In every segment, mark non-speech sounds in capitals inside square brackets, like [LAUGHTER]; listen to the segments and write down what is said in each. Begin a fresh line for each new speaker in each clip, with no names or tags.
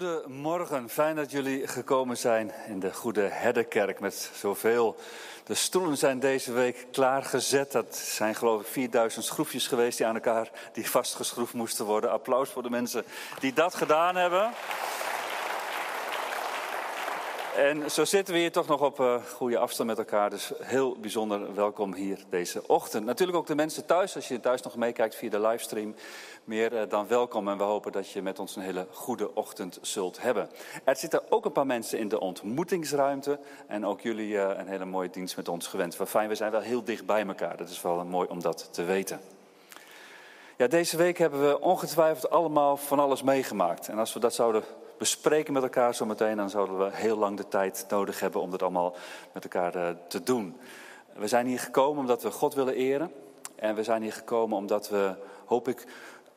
Goedemorgen, fijn dat jullie gekomen zijn in de Goede Herderkerk met zoveel. De stoelen zijn deze week klaargezet. Dat zijn geloof ik 4000 schroefjes geweest die aan elkaar die vastgeschroefd moesten worden. Applaus voor de mensen die dat gedaan hebben. En zo zitten we hier toch nog op uh, goede afstand met elkaar. Dus heel bijzonder welkom hier deze ochtend. Natuurlijk ook de mensen thuis, als je thuis nog meekijkt via de livestream. Meer uh, dan welkom en we hopen dat je met ons een hele goede ochtend zult hebben. Er zitten ook een paar mensen in de ontmoetingsruimte. En ook jullie uh, een hele mooie dienst met ons gewend. Wat fijn, we zijn wel heel dicht bij elkaar. Dat is wel mooi om dat te weten. Ja, deze week hebben we ongetwijfeld allemaal van alles meegemaakt. En als we dat zouden bespreken met elkaar zometeen, dan zouden we heel lang de tijd nodig hebben om dat allemaal met elkaar eh, te doen. We zijn hier gekomen omdat we God willen eren. En we zijn hier gekomen omdat we, hoop ik,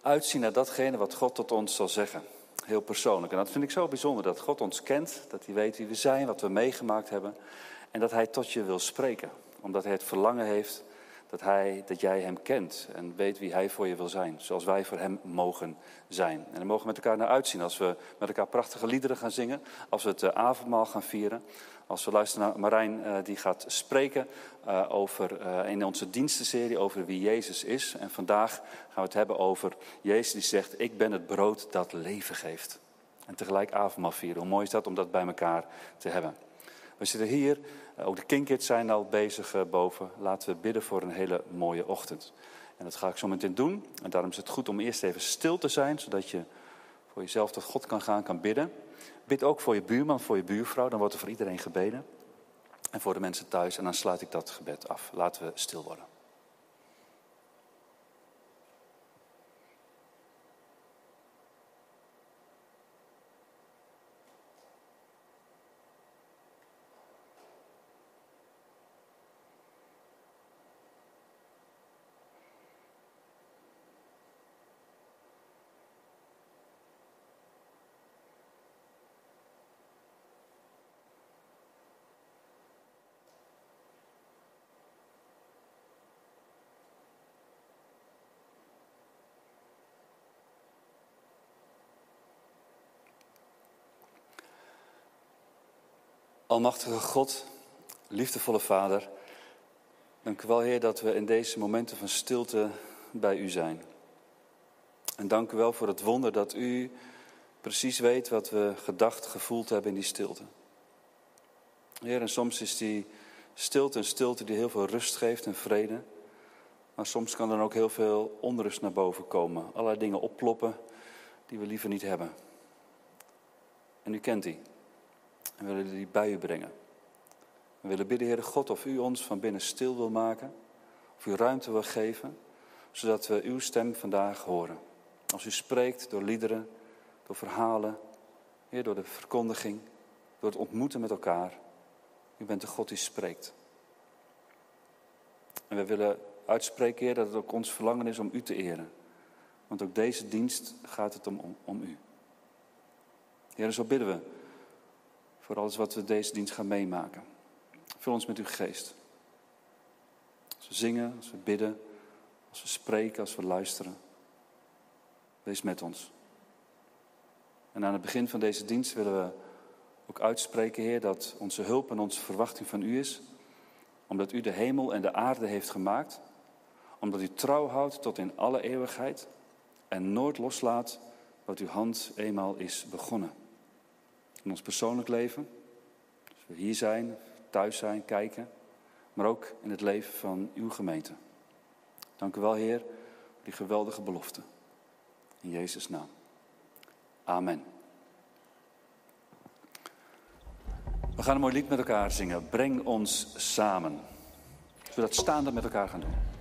uitzien naar datgene wat God tot ons zal zeggen. Heel persoonlijk. En dat vind ik zo bijzonder, dat God ons kent, dat hij weet wie we zijn, wat we meegemaakt hebben. En dat hij tot je wil spreken. Omdat hij het verlangen heeft dat, hij, dat jij hem kent en weet wie hij voor je wil zijn. Zoals wij voor hem mogen zijn. En daar mogen we met elkaar naar uitzien als we met elkaar prachtige liederen gaan zingen. Als we het eh, avondmaal gaan vieren. Als we luisteren naar Marijn uh, die gaat spreken uh, over, in onze dienstenserie over wie Jezus is. En vandaag gaan we het hebben over Jezus die zegt, ik ben het brood dat leven geeft. En tegelijk avondmaal vieren. Hoe mooi is dat om dat bij elkaar te hebben. We zitten hier eh, ook de Kinkids zijn al bezig eh, boven. Laten we bidden voor een hele mooie ochtend. En dat ga ik zo meteen doen. En daarom is het goed om eerst even stil te zijn, zodat je voor jezelf tot God kan gaan, kan bidden. Bid ook voor je buurman, voor je buurvrouw, dan wordt er voor iedereen gebeden. En voor de mensen thuis. En dan sluit ik dat gebed af. Laten we stil worden. Almachtige God, liefdevolle Vader, dank u wel Heer dat we in deze momenten van stilte bij u zijn. En dank u wel voor het wonder dat u precies weet wat we gedacht, gevoeld hebben in die stilte. Heer, en soms is die stilte een stilte die heel veel rust geeft en vrede. Maar soms kan er ook heel veel onrust naar boven komen. Allerlei dingen opploppen die we liever niet hebben. En u kent die. En we willen die bij u brengen. We willen bidden, Heere God, of u ons van binnen stil wil maken. Of u ruimte wil geven, zodat we uw stem vandaag horen. Als u spreekt door liederen, door verhalen, Heer, door de verkondiging, door het ontmoeten met elkaar. U bent de God die spreekt. En we willen uitspreken, Heer, dat het ook ons verlangen is om u te eren. Want ook deze dienst gaat het om, om, om u. Heer, zo bidden we voor alles wat we deze dienst gaan meemaken. Vul ons met uw geest. Als we zingen, als we bidden, als we spreken, als we luisteren. Wees met ons. En aan het begin van deze dienst willen we ook uitspreken, Heer, dat onze hulp en onze verwachting van U is. Omdat U de hemel en de aarde heeft gemaakt. Omdat U trouw houdt tot in alle eeuwigheid. En nooit loslaat wat Uw hand eenmaal is begonnen. In ons persoonlijk leven, als we hier zijn, thuis zijn, kijken, maar ook in het leven van uw gemeente. Dank u wel, Heer, voor die geweldige belofte. In Jezus' naam. Amen. We gaan een mooi lied met elkaar zingen. Breng ons samen. Zullen we dat staande met elkaar gaan doen?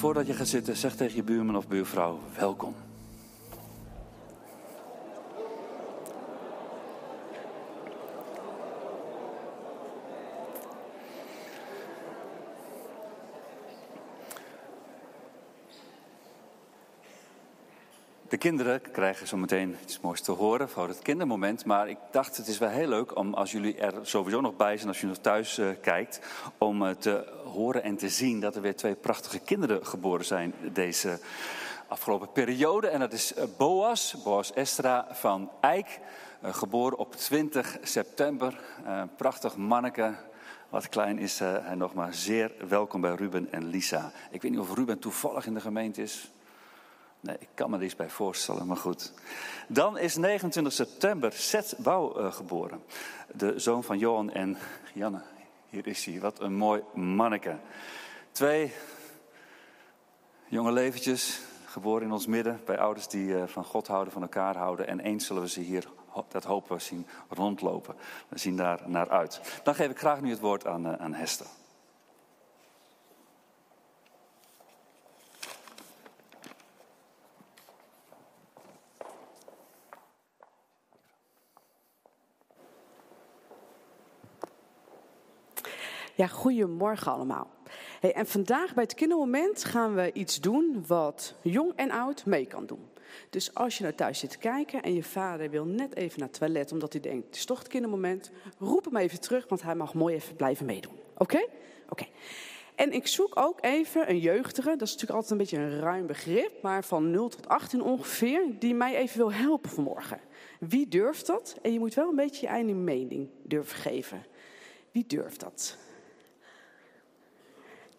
Voordat je gaat zitten, zeg tegen je buurman of buurvrouw: welkom. De kinderen krijgen zo meteen iets moois te horen voor het kindermoment. Maar ik dacht, het is wel heel leuk om, als jullie er sowieso nog bij zijn, als je nog thuis uh, kijkt, om uh, te horen en te zien dat er weer twee prachtige kinderen geboren zijn deze afgelopen periode. En dat is eh, Boas, Boas Estra van Eijk, geboren op 20 september. prachtig manneke, wat klein is hij nog maar zeer welkom bij Ruben en Lisa. Ik weet niet of Ruben toevallig in de gemeente is. Nee, ik kan me er iets bij voorstellen, maar goed. Dan is 29 september Seth Bouw geboren. De zoon van Johan en Janne. Hier is hij, wat een mooi manneke. Twee jonge leventjes, geboren in ons midden. Bij ouders die uh, van God houden, van elkaar houden. En eens zullen we ze hier, dat hopen we, zien rondlopen. We zien daar naar uit. Dan geef ik graag nu het woord aan, uh, aan Hester.
Ja, goedemorgen allemaal. Hey, en vandaag bij het kindermoment gaan we iets doen wat jong en oud mee kan doen. Dus als je naar thuis zit te kijken en je vader wil net even naar het toilet omdat hij denkt, het is toch het kindermoment, roep hem even terug, want hij mag mooi even blijven meedoen. Oké? Oké. En ik zoek ook even een jeugdige, dat is natuurlijk altijd een beetje een ruim begrip, maar van 0 tot 18 ongeveer, die mij even wil helpen vanmorgen. Wie durft dat? En je moet wel een beetje je eigen mening durven geven. Wie durft dat?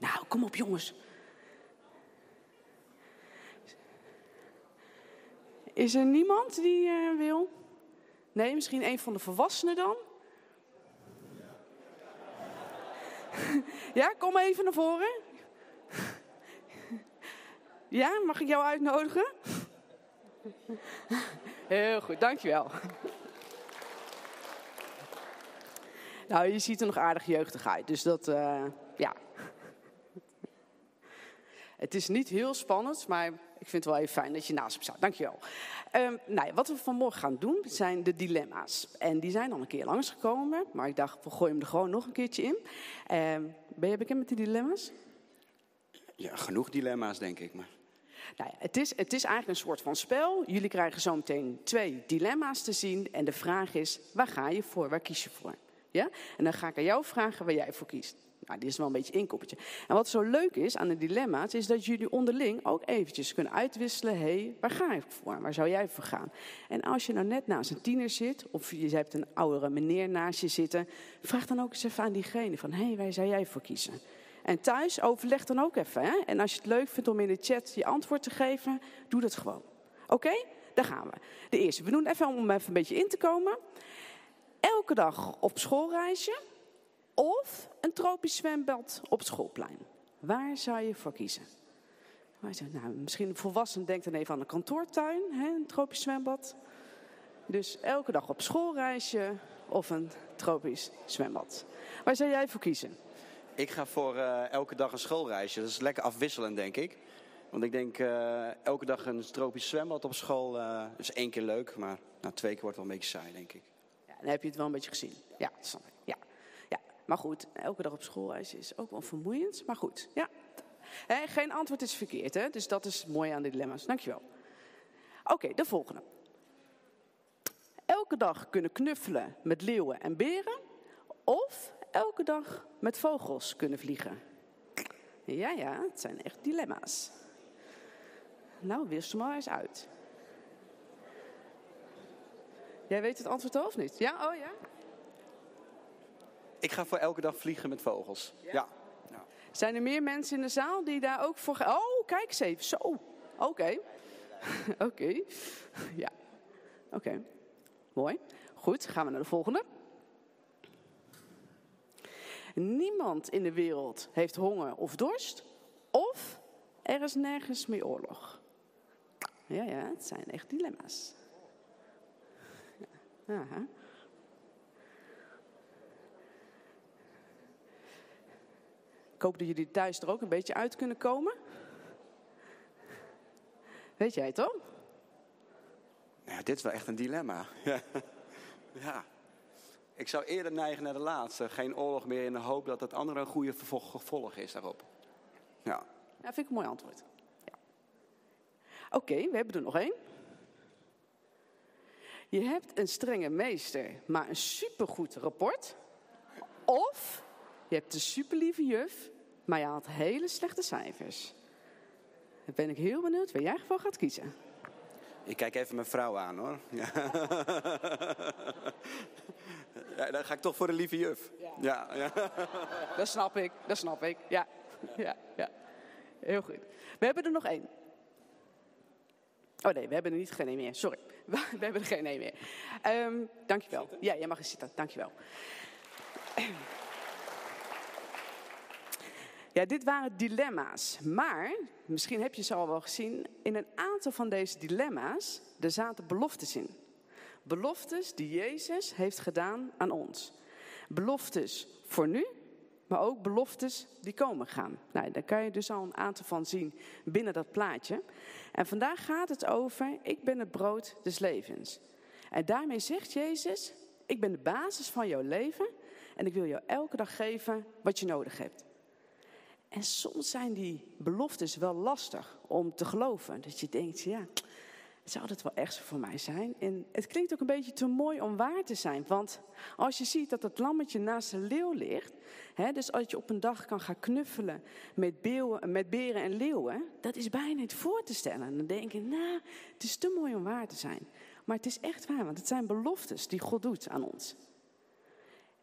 Nou, kom op jongens. Is er niemand die uh, wil? Nee, misschien een van de volwassenen dan? ja, kom even naar voren. ja, mag ik jou uitnodigen? Heel goed, dankjewel. nou, je ziet er nog aardig jeugdig uit, dus dat, uh, ja, het is niet heel spannend, maar ik vind het wel even fijn dat je naast me staat. Dankjewel. Um, nou ja, wat we vanmorgen gaan doen, zijn de dilemma's. En die zijn al een keer langsgekomen, maar ik dacht, we gooien hem er gewoon nog een keertje in. Um, ben je bekend met die dilemma's?
Ja, genoeg dilemma's, denk ik. Maar...
Nou ja, het, is, het is eigenlijk een soort van spel. Jullie krijgen zo meteen twee dilemma's te zien. En de vraag is, waar ga je voor? Waar kies je voor? Ja? En dan ga ik aan jou vragen waar jij voor kiest. Nou, dit is wel een beetje inkoppertje. En wat zo leuk is aan de dilemma's, is dat jullie onderling ook eventjes kunnen uitwisselen. Hé, hey, waar ga ik voor? Waar zou jij voor gaan? En als je nou net naast een tiener zit, of je hebt een oudere meneer naast je zitten, vraag dan ook eens even aan diegene van, hé, hey, waar zou jij voor kiezen? En thuis overleg dan ook even. Hè? En als je het leuk vindt om in de chat je antwoord te geven, doe dat gewoon. Oké? Daar gaan we. De eerste. We doen even om even een beetje in te komen. Elke dag op schoolreisje of een tropisch zwembad op het schoolplein. Waar zou je voor kiezen? Nou, misschien een volwassene denkt dan even aan een kantoortuin, hè, een tropisch zwembad. Dus elke dag op schoolreisje of een tropisch zwembad. Waar zou jij voor kiezen?
Ik ga voor uh, elke dag een schoolreisje. Dat is lekker afwisselend, denk ik. Want ik denk, eh, elke dag een tropisch zwembad op school uh, is één keer leuk. Maar na twee keer wordt het wel een beetje saai, denk ik.
Ja, dan heb je het wel een beetje gezien. Ja, dat snap ik. Ja. Maar goed, elke dag op school is ook wel vermoeiend. Maar goed, ja. geen antwoord is verkeerd, hè? dus dat is mooi aan de dilemma's. Dankjewel. Oké, de volgende. Elke dag kunnen knuffelen met leeuwen en beren. Of elke dag met vogels kunnen vliegen. Ja, ja, het zijn echt dilemma's. Nou, wist maar eens uit. Jij weet het antwoord al of niet? Ja, oh ja?
Ik ga voor elke dag vliegen met vogels. Ja. ja.
Zijn er meer mensen in de zaal die daar ook voor gaan? Oh, kijk eens even. Zo. Oké. [LAUGHS] Oké. Ja. Oké. Mooi. Goed, gaan we naar de volgende. Niemand in de wereld heeft honger of dorst. Of er is nergens meer oorlog. Ja, ja, het zijn echt dilemma's. [LAUGHS] Ja. Ik hoop dat jullie thuis er ook een beetje uit kunnen komen. Weet jij toch?
Ja, dit is wel echt een dilemma. [LAUGHS] ja. Ik zou eerder neigen naar de laatste. Geen oorlog meer in de hoop dat het andere een goede gevolg is daarop. Ja.
Ja, vind ik een mooi antwoord. Ja. Oké, we hebben er nog één. Je hebt een strenge meester, maar een supergoed rapport. Of je hebt een superlieve juf, maar je had hele slechte cijfers. Dan ben ik heel benieuwd waar jij voor gaat kiezen.
Ik kijk even mijn vrouw aan hoor. Ja. ja dan ga ik toch voor de lieve juf. Ja. ja.
Dat snap ik, dat snap ik. Ja. Ja, ja. Heel goed. We hebben er nog één. Oh nee, we hebben er niet geen één meer. Sorry. [LAUGHS] We hebben er geen één meer. Um, dankjewel. Ja, jij mag eens zitten. Dankjewel. Ja, dit waren dilemma's. Maar, misschien heb je ze al wel gezien, in een aantal van deze dilemma's, er zaten beloftes in. Beloftes die Jezus heeft gedaan aan ons. Beloftes voor nu, maar ook beloftes die komen gaan. Nou, daar kan je dus al een aantal van zien binnen dat plaatje. En vandaag gaat het over, ik ben het brood des levens. En daarmee zegt Jezus, ik ben de basis van jouw leven en ik wil jou elke dag geven wat je nodig hebt. En soms zijn die beloftes wel lastig om te geloven. Dat je denkt, ja, zou dat wel echt voor mij zijn? En het klinkt ook een beetje te mooi om waar te zijn. Want als je ziet dat het lammetje naast de leeuw ligt. Hè, dus als je op een dag kan gaan knuffelen met, beeuwen, met beren en leeuwen. Dat is bijna niet voor te stellen. En dan denk je, nou, het is te mooi om waar te zijn. Maar het is echt waar, want het zijn beloftes die God doet aan ons.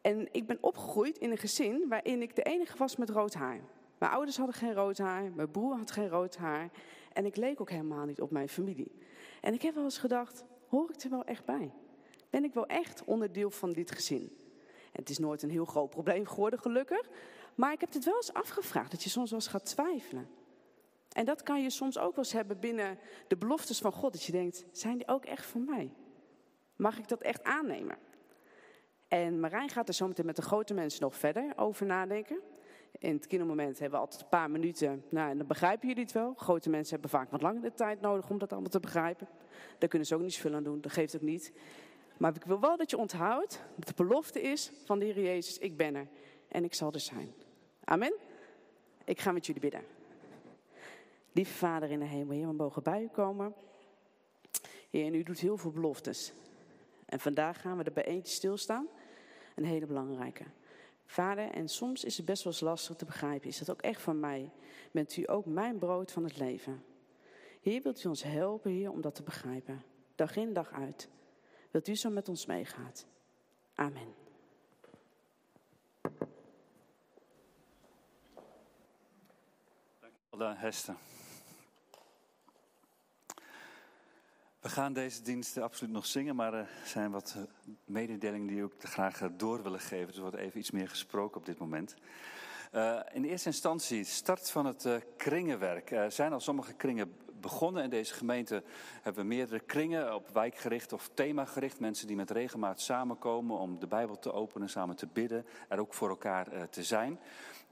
En ik ben opgegroeid in een gezin waarin ik de enige was met rood haar. Mijn ouders hadden geen rood haar, mijn broer had geen rood haar. En ik leek ook helemaal niet op mijn familie. En ik heb wel eens gedacht, hoor ik er wel echt bij? Ben ik wel echt onderdeel van dit gezin? Het is nooit een heel groot probleem geworden, gelukkig. Maar ik heb het wel eens afgevraagd, dat je soms wel eens gaat twijfelen. En dat kan je soms ook wel eens hebben binnen de beloftes van God. Dat je denkt, zijn die ook echt voor mij? Mag ik dat echt aannemen? En Marijn gaat er zo meteen met de grote mensen nog verder over nadenken. In het kindermoment hebben we altijd een paar minuten. Nou, en dan begrijpen jullie het wel. Grote mensen hebben vaak wat langer de tijd nodig om dat allemaal te begrijpen. Daar kunnen ze ook niet zoveel aan doen. Dat geeft ook niet. Maar ik wil wel dat je onthoudt dat de belofte is van de Heer Jezus: Ik ben er en ik zal er zijn. Amen. Ik ga met jullie bidden. Lieve Vader in de hemel, Heer, we mogen bij u komen. Heer, en u doet heel veel beloftes. En vandaag gaan we er bij eentje stilstaan. Een hele belangrijke. Vader, en soms is het best wel eens lastig te begrijpen. Is dat ook echt van mij? Bent u ook mijn brood van het leven? Heer, wilt u ons helpen, Heer, om dat te begrijpen? Dag in, dag uit. Wilt u zo met ons meegaat? Amen.
Dankjewel, Hester. We gaan deze diensten absoluut nog zingen, maar er zijn wat eh, mededelingen die ik graag eh, door willen geven. Dus er wordt even iets meer gesproken op dit moment. Uh, in eerste instantie, start van het kringenwerk. Er zijn al sommige kringen begonnen. In deze gemeente hebben we meerdere kringen op wijkgericht of themagericht. Mensen die met regelmaat samenkomen om de Bijbel te openen, samen te bidden. Er ook voor elkaar te zijn.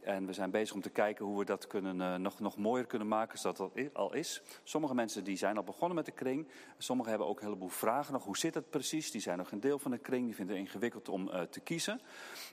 En we zijn bezig om te kijken hoe we dat kunnen, uh, nog, nog mooier kunnen maken, zodat dat al is. Sommige mensen die zijn al begonnen met de kring. Sommigen hebben ook een heleboel vragen nog. Hoe zit het precies? Die zijn nog een deel van de kring. Die vinden het ingewikkeld om uh, te kiezen.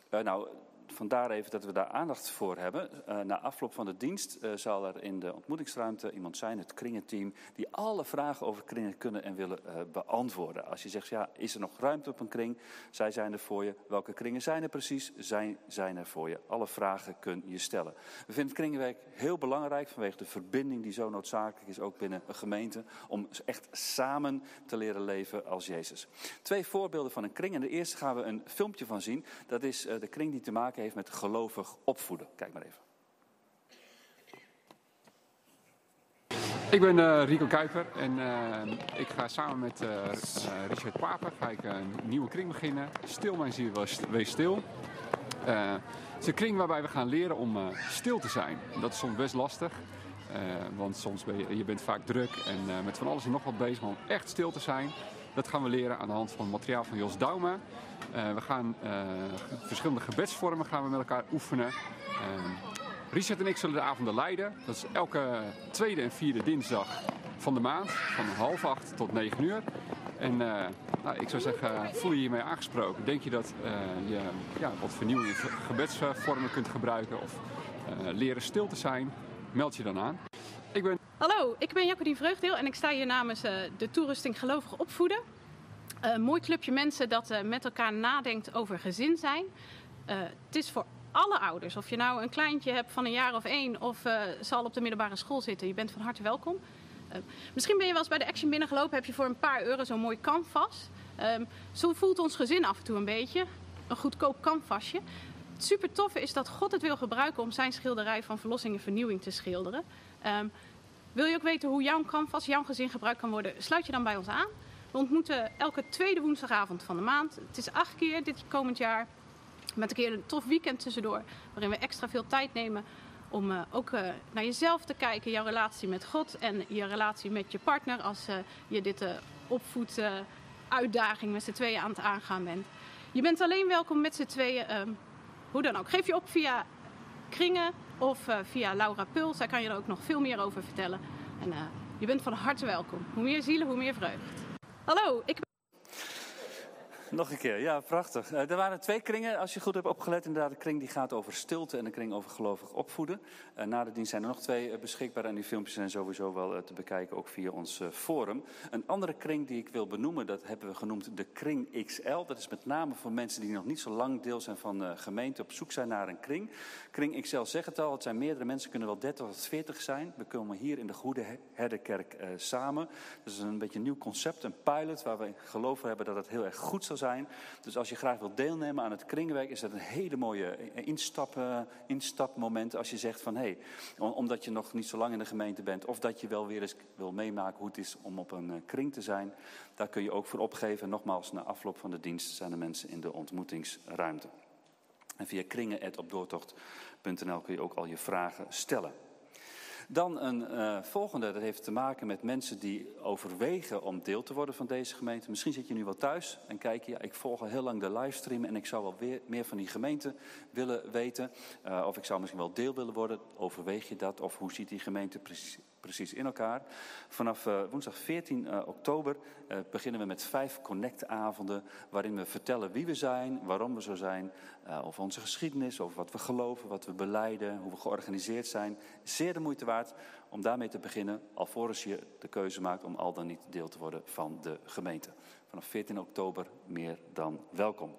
Uh, nou, vandaar even dat we daar aandacht voor hebben. Uh, na afloop van de dienst uh, zal er in de ontmoetingsruimte iemand zijn, het kringenteam, die alle vragen over kringen kunnen en willen uh, beantwoorden. Als je zegt, ja, is er nog ruimte op een kring? Zij zijn er voor je. Welke kringen zijn er precies? Zij zijn er voor je. Alle vragen kun je stellen. We vinden het kringenwerk heel belangrijk vanwege de verbinding die zo noodzakelijk is, ook binnen een gemeente, om echt samen te leren leven als Jezus. Twee voorbeelden van een kring. En de eerste gaan we een filmpje van zien. Dat is de kring die te maken heeft met gelovig opvoeden. Kijk maar even.
Ik ben uh, Rico Kuiper en uh, ik ga samen met uh, Richard Paper ga een nieuwe kring beginnen. Stil mijn ziel, wees stil. het is een kring waarbij we gaan leren om stil te zijn. Dat is soms best lastig. want soms ben je, je bent vaak druk en met van alles en nog wat bezig, maar om echt stil te zijn. Dat gaan we leren aan de hand van het materiaal van Jos Dauma. Uh, we gaan uh, verschillende gebedsvormen gaan we met elkaar oefenen. Uh, Richard en ik zullen de avonden leiden. Dat is elke tweede en vierde dinsdag van de maand. Van half acht tot negen uur. En nou, ik zou zeggen, voel je hiermee aangesproken? Denk je dat je ja, wat vernieuwende gebedsvormen kunt gebruiken of leren stil te zijn? Meld je dan aan.
Ik ben... Hallo, ik ben Jacqueline Vreugdeel en ik sta hier namens de toerusting Gelovig Opvoeden. Een mooi clubje mensen dat uh, met elkaar nadenkt over gezin zijn. Het is voor alle ouders. Of je nou een kleintje hebt van een jaar of één of zal op de middelbare school zitten. Je bent van harte welkom. misschien ben je wel eens bij de Action binnengelopen. Heb je voor een paar euro zo'n mooi canvas. zo voelt ons gezin af en toe een beetje. Een goedkoop canvasje. Het super toffe is dat God het wil gebruiken om zijn schilderij van verlossing en vernieuwing te schilderen. Um, wil je ook weten hoe jouw canvas, jouw gezin gebruikt kan worden? Sluit je dan bij ons aan. We ontmoeten elke tweede woensdagavond van de maand. Het is acht keer dit komend jaar. Met een keer een tof weekend tussendoor. Waarin we extra veel tijd nemen om uh, ook uh, naar jezelf te kijken. Jouw relatie met God en je relatie met je partner. Als uh, je dit opvoed uitdaging met z'n tweeën aan het aangaan bent. Je bent alleen welkom met z'n tweeën. Um, hoe dan ook. Geef je op via Kringen of via Laura Puls. Daar kan je er ook nog veel meer over vertellen. En je bent van harte welkom. Hoe meer zielen, hoe meer vreugd. Hallo, ik.
Nog een keer, ja, prachtig. Uh, er waren twee kringen, als je goed hebt opgelet. Inderdaad, de kring die gaat over stilte en de kring over gelovig opvoeden. Uh, na de dienst zijn er nog twee uh, beschikbaar en die filmpjes zijn sowieso wel te bekijken, ook via ons forum. Een andere kring die ik wil benoemen, dat hebben we genoemd de Kring XL. Dat is met name voor mensen die nog niet zo lang deel zijn van de gemeente, op zoek zijn naar een kring. Kring XL zegt het al, het zijn meerdere mensen, kunnen wel 30 tot 40 zijn. We komen hier in de Goede Herderkerk samen. Dat is een beetje een nieuw concept, een pilot, waar we geloven hebben dat het heel erg goed zal zijn zijn. Dus als je graag wilt deelnemen aan het kringwerk, is dat een hele mooie instap, uh, instapmoment. Als je zegt van hé, hey, omdat je nog niet zo lang in de gemeente bent, of dat je wel weer eens wil meemaken hoe het is om op een kring te zijn, daar kun je ook voor opgeven. En nogmaals, na afloop van de dienst zijn er mensen in de ontmoetingsruimte. En via kringen.opdoortocht.nl kun je ook al je vragen stellen. Dan een uh, volgende, dat heeft te maken met mensen die overwegen om deel te worden van deze gemeente. Misschien zit je nu wel thuis en kijk je, ja, ik volg al heel lang de livestream en ik zou wel weer meer van die gemeente willen weten. Uh, of ik zou misschien wel deel willen worden. Overweeg je dat? Of hoe ziet die gemeente precies, precies in elkaar? Vanaf uh, woensdag 14 oktober beginnen we met vijf connect-avonden. Waarin we vertellen wie we zijn, waarom we zo zijn. over onze geschiedenis, over wat we geloven, wat we beleiden, hoe we georganiseerd zijn. Zeer de moeite waard om daarmee te beginnen, alvorens je de keuze maakt om al dan niet deel te worden van de gemeente. Vanaf 14 oktober meer dan welkom.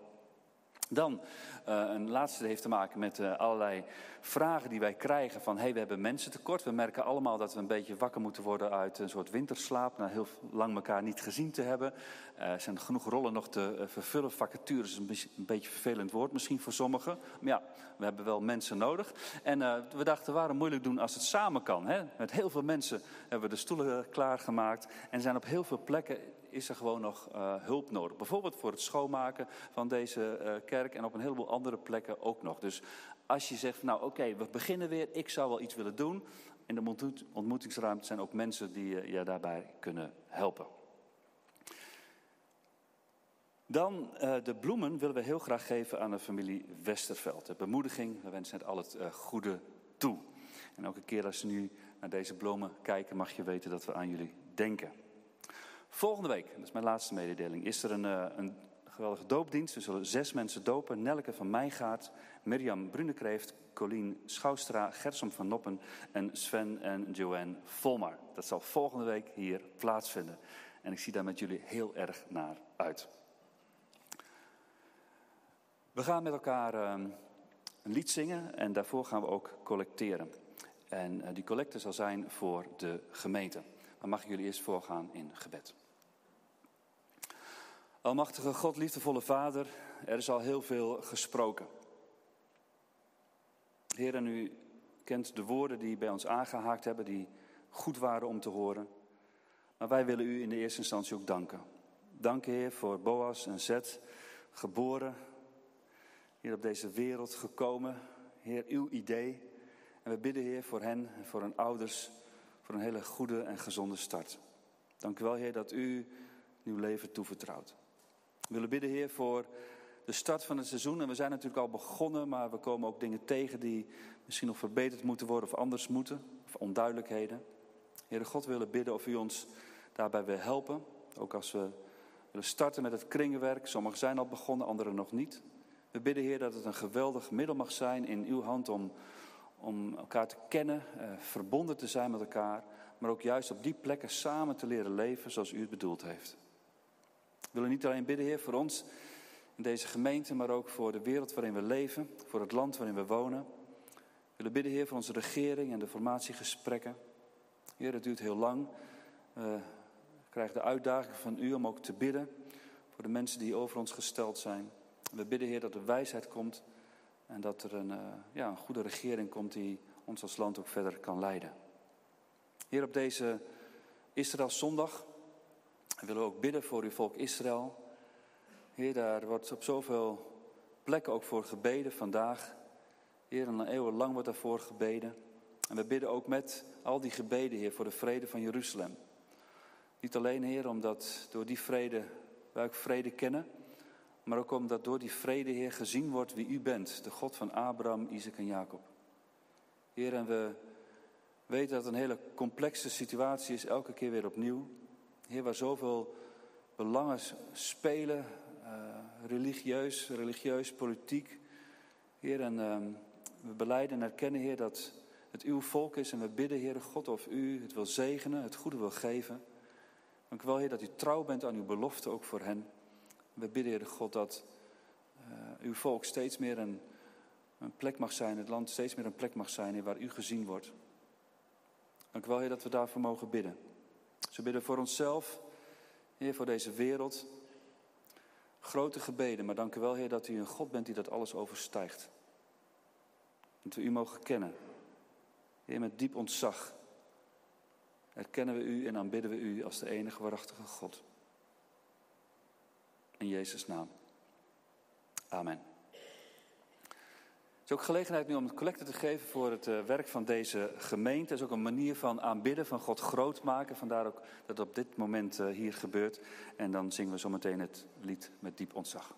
Dan uh, een laatste heeft te maken met uh, allerlei vragen die wij krijgen van hey, we hebben mensen tekort. We merken allemaal dat we een beetje wakker moeten worden uit een soort winterslaap. Na heel lang elkaar niet gezien te hebben. Uh, er zijn genoeg rollen nog te vervullen. Vacatures is een beetje, een beetje vervelend woord misschien voor sommigen. Maar ja, we hebben wel mensen nodig. En we dachten, waarom moeilijk doen als het samen kan? Hè? Met heel veel mensen hebben we de stoelen klaargemaakt. En zijn op heel veel plekken is er gewoon nog uh, hulp nodig. Bijvoorbeeld voor het schoonmaken van deze uh, kerk en op een heleboel andere plekken ook nog. Dus als je zegt, nou oké, we beginnen weer, ik zou wel iets willen doen. In de ontmoetingsruimte zijn ook mensen die je daarbij kunnen helpen. Dan de bloemen willen we heel graag geven aan de familie Westerveld. De bemoediging, we wensen het al het goede toe. En elke keer als ze nu naar deze bloemen kijken, mag je weten dat we aan jullie denken. Volgende week, dat is mijn laatste mededeling, is er een, uh, een geweldige doopdienst. We zullen zes mensen dopen. Nelke van Meijgaard, Mirjam Brunekreeft, Colleen Schouwstra, Gersom van Noppen en Sven en Joanne Volmar. Dat zal volgende week hier plaatsvinden. En ik zie daar met jullie heel erg naar uit. We gaan met elkaar ehm, een lied zingen en daarvoor gaan we ook collecteren. En eh, die collecte zal zijn voor de gemeente. Maar mag ik jullie eerst voorgaan in gebed. Almachtige God, liefdevolle Vader, er is al heel veel gesproken. Heer, en u kent de woorden die bij ons aangehaakt hebben, die goed waren om te horen. Maar wij willen u in de eerste instantie ook danken. Dank, Heer, voor Boas en Zet, geboren hier op deze wereld gekomen. Heer, uw idee. En we bidden, Heer, voor hen en voor hun ouders, voor een hele goede en gezonde start. Dank u wel, Heer, dat u uw leven toevertrouwt. We willen bidden, Heer, voor de start van het seizoen. En we zijn natuurlijk al begonnen, maar we komen ook dingen tegen die misschien nog verbeterd moeten worden of anders moeten. Of onduidelijkheden. Heer God, we willen bidden of u ons daarbij wil helpen. Ook als we willen starten met het kringenwerk. Sommigen zijn al begonnen, anderen nog niet. We bidden, Heer, dat het een geweldig middel mag zijn in uw hand om, om elkaar te kennen, eh, verbonden te zijn met elkaar, maar ook juist op die plekken samen te leren leven zoals u het bedoeld heeft. Willen niet alleen bidden, Heer, voor ons in deze gemeente, maar ook voor de wereld waarin we leven, voor het land waarin we wonen. We willen bidden, Heer, voor onze regering en de formatiegesprekken. Heer, het duurt heel lang. We krijgen de uitdaging van u om ook te bidden voor de mensen die over ons gesteld zijn. We bidden, Heer, dat er wijsheid komt en dat er een, uh, ja, een goede regering komt die ons als land ook verder kan leiden. Heer, op deze Israël zondag willen we ook bidden voor uw volk Israël. Heer, daar wordt op zoveel plekken ook voor gebeden vandaag. Heer, een eeuwenlang wordt daarvoor gebeden. En we bidden ook met al die gebeden, Heer, voor de vrede van Jeruzalem. Niet alleen, Heer, omdat door die vrede wij ook vrede kennen, maar ook omdat door die vrede, Heer, gezien wordt wie u bent, de God van Abraham, Isaac en Jacob. Heer, en we weten dat het een hele complexe situatie is, elke keer weer opnieuw. Heer, waar zoveel belangen spelen, uh, religieus, religieus, politiek. Heer, en uh, we beleiden en erkennen, Heer, dat het uw volk is. En we bidden, Heer God, of u het wil zegenen, het goede wil geven. Dank u wel, Heer, dat u trouw bent aan uw belofte, ook voor hen. We bidden, Heer God, dat uh, uw volk steeds meer een, een, plek mag zijn, het land steeds meer een plek mag zijn waar u gezien wordt. Dank u wel, Heer, dat we daarvoor mogen bidden. Ze bidden voor onszelf, Heer, voor deze wereld. Grote gebeden, maar dank u wel, Heer, dat u een God bent die dat alles overstijgt. Dat we u mogen kennen. Heer, met diep ontzag erkennen we u en aanbidden we u als de enige waarachtige God. In Jezus' naam. Amen. Het is ook gelegenheid nu om het collecte te geven voor het uh, werk van deze gemeente. Het is ook een manier van aanbidden, van God groot maken. Vandaar ook dat het op dit moment uh, hier gebeurt. En dan zingen we zometeen het lied met diep ontzag.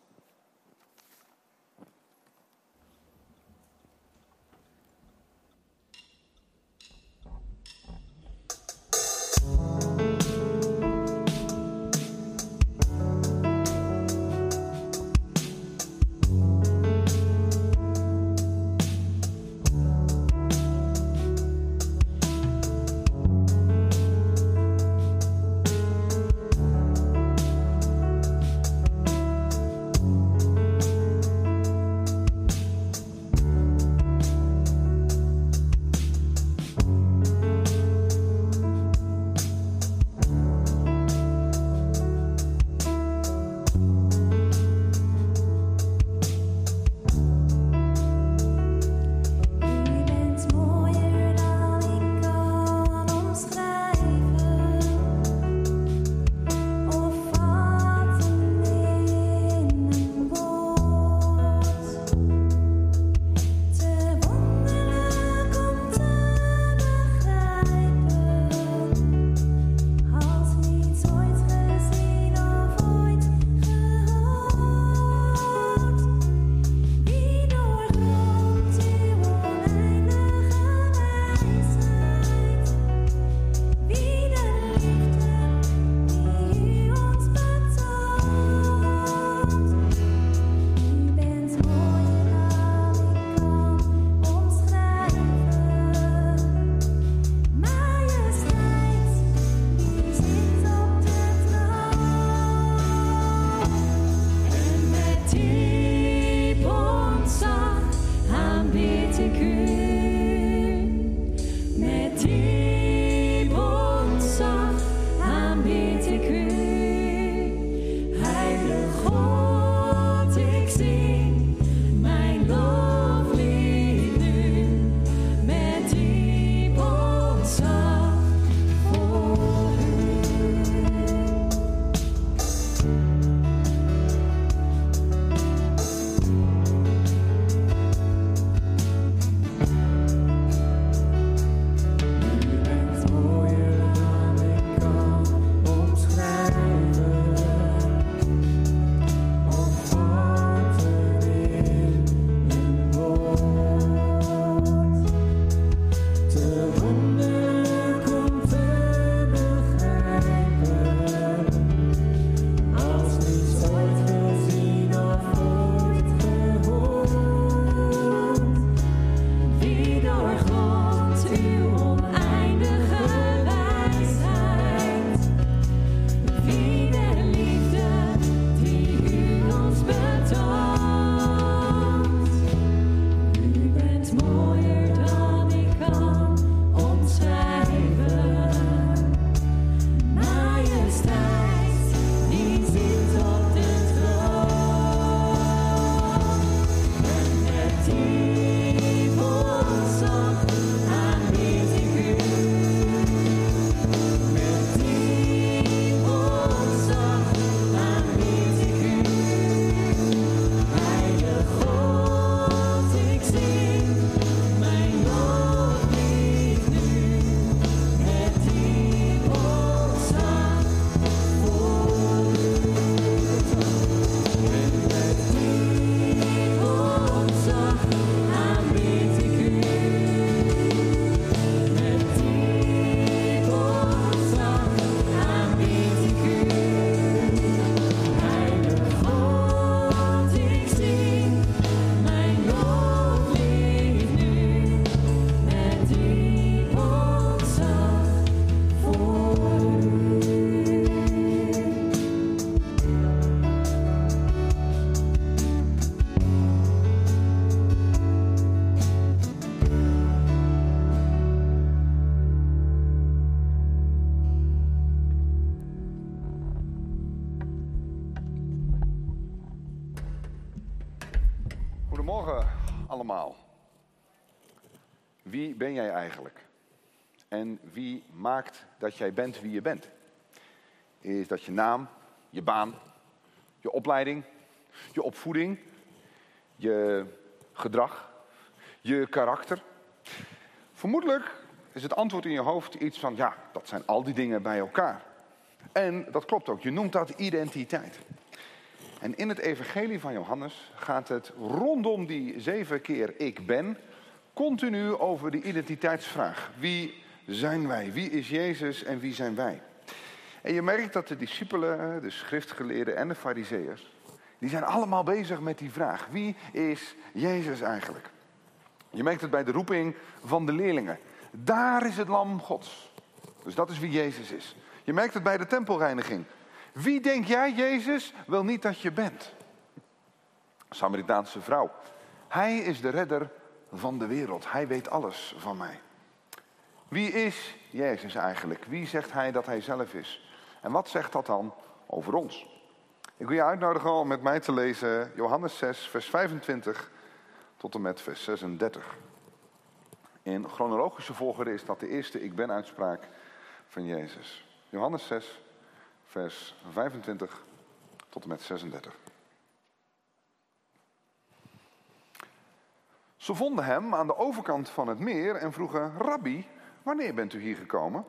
Allemaal. Wie ben jij eigenlijk? En wie maakt dat jij bent wie je bent? Is dat je naam, je baan, je opleiding, je opvoeding, je gedrag, je karakter? Vermoedelijk is het antwoord in je hoofd iets van, ja, dat zijn al die dingen bij elkaar. En dat klopt ook, je noemt dat identiteit. En in het evangelie van Johannes gaat het rondom die zeven keer ik ben, continu over de identiteitsvraag. Wie zijn wij? Wie is Jezus en wie zijn wij? En je merkt dat de discipelen, de schriftgeleerden en de fariseërs, die zijn allemaal bezig met die vraag. Wie is Jezus eigenlijk? Je merkt het bij de roeping van de leerlingen. Daar is het lam Gods. Dus dat is wie Jezus is. Je merkt het bij de tempelreiniging. Wie denk jij, Jezus, wel niet dat je bent? Samaritaanse vrouw. Hij is de redder van de wereld. Hij weet alles van mij. Wie is Jezus eigenlijk? Wie zegt hij dat hij zelf is? En wat zegt dat dan over ons? Ik wil je uitnodigen om met mij te lezen Johannes 6, vers 25 tot en met vers 36. In chronologische volgorde is dat de eerste ik ben uitspraak van Jezus. Johannes 6, vers 25 tot en met 36. Ze vonden hem aan de overkant van het meer en vroegen: Rabbi, wanneer bent u hier gekomen?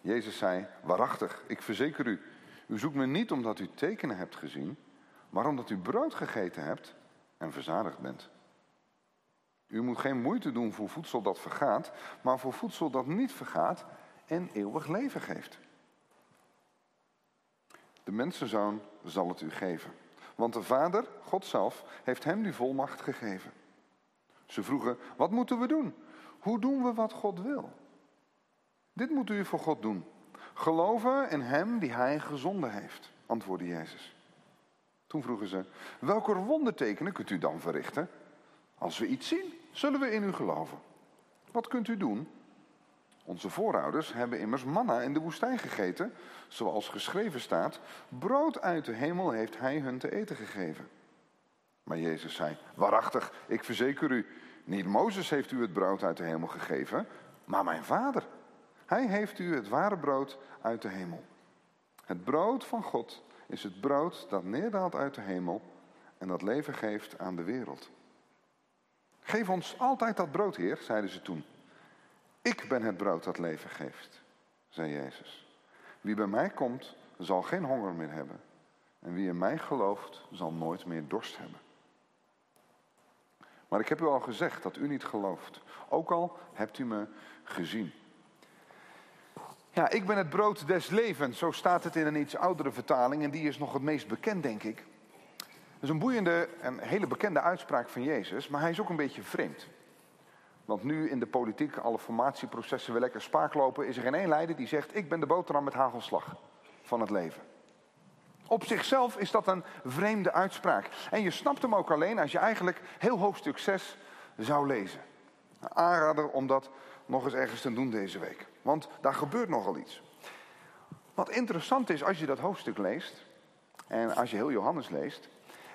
Jezus zei: Waarachtig, ik verzeker u, u zoekt me niet omdat u tekenen hebt gezien, maar omdat u brood gegeten hebt en verzadigd bent. U moet geen moeite doen voor voedsel dat vergaat, maar voor voedsel dat niet vergaat en eeuwig leven geeft. De mensenzoon zal het u geven. Want de Vader, God zelf, heeft hem die volmacht gegeven. Ze vroegen, wat moeten we doen? Hoe doen we wat God wil? Dit moet u voor God doen. Geloven in hem die hij gezonden heeft, antwoordde Jezus. Toen vroegen ze, welke wondertekenen kunt u dan verrichten? Als we iets zien, zullen we in u geloven. Wat kunt u doen? Onze voorouders hebben immers manna in de woestijn gegeten, zoals geschreven staat: brood uit de hemel heeft hij hun te eten gegeven. Maar Jezus zei: Waarachtig, ik verzeker u, niet Mozes heeft u het brood uit de hemel gegeven, maar mijn vader. Hij heeft u het ware brood uit de hemel. Het brood van God is het brood dat neerdaalt uit de hemel en dat leven geeft aan de wereld. Geef ons altijd dat brood, Heer, zeiden ze toen. Ik ben het brood dat leven geeft, zei Jezus. Wie bij mij komt, zal geen honger meer hebben. En wie in mij gelooft, zal nooit meer dorst hebben. Maar ik heb u al gezegd dat u niet gelooft. Ook al hebt u me gezien. Ja, ik ben het brood des levens. Zo staat het in een iets oudere vertaling. En die is nog het meest bekend, denk ik. Dat is een boeiende en hele bekende uitspraak van Jezus. Maar hij is ook een beetje vreemd. Want nu in de politiek, alle formatieprocessen weer lekker spaak lopen, is er geen één leider die zegt: Ik ben de boterham met hagelslag van het leven. Op zichzelf is dat een vreemde uitspraak. En je snapt hem ook alleen als je eigenlijk heel hoofdstuk 6 zou lezen. Aanrader om dat nog eens ergens te doen deze week. Want daar gebeurt nogal iets. Wat interessant is als je dat hoofdstuk leest, en als je heel Johannes leest,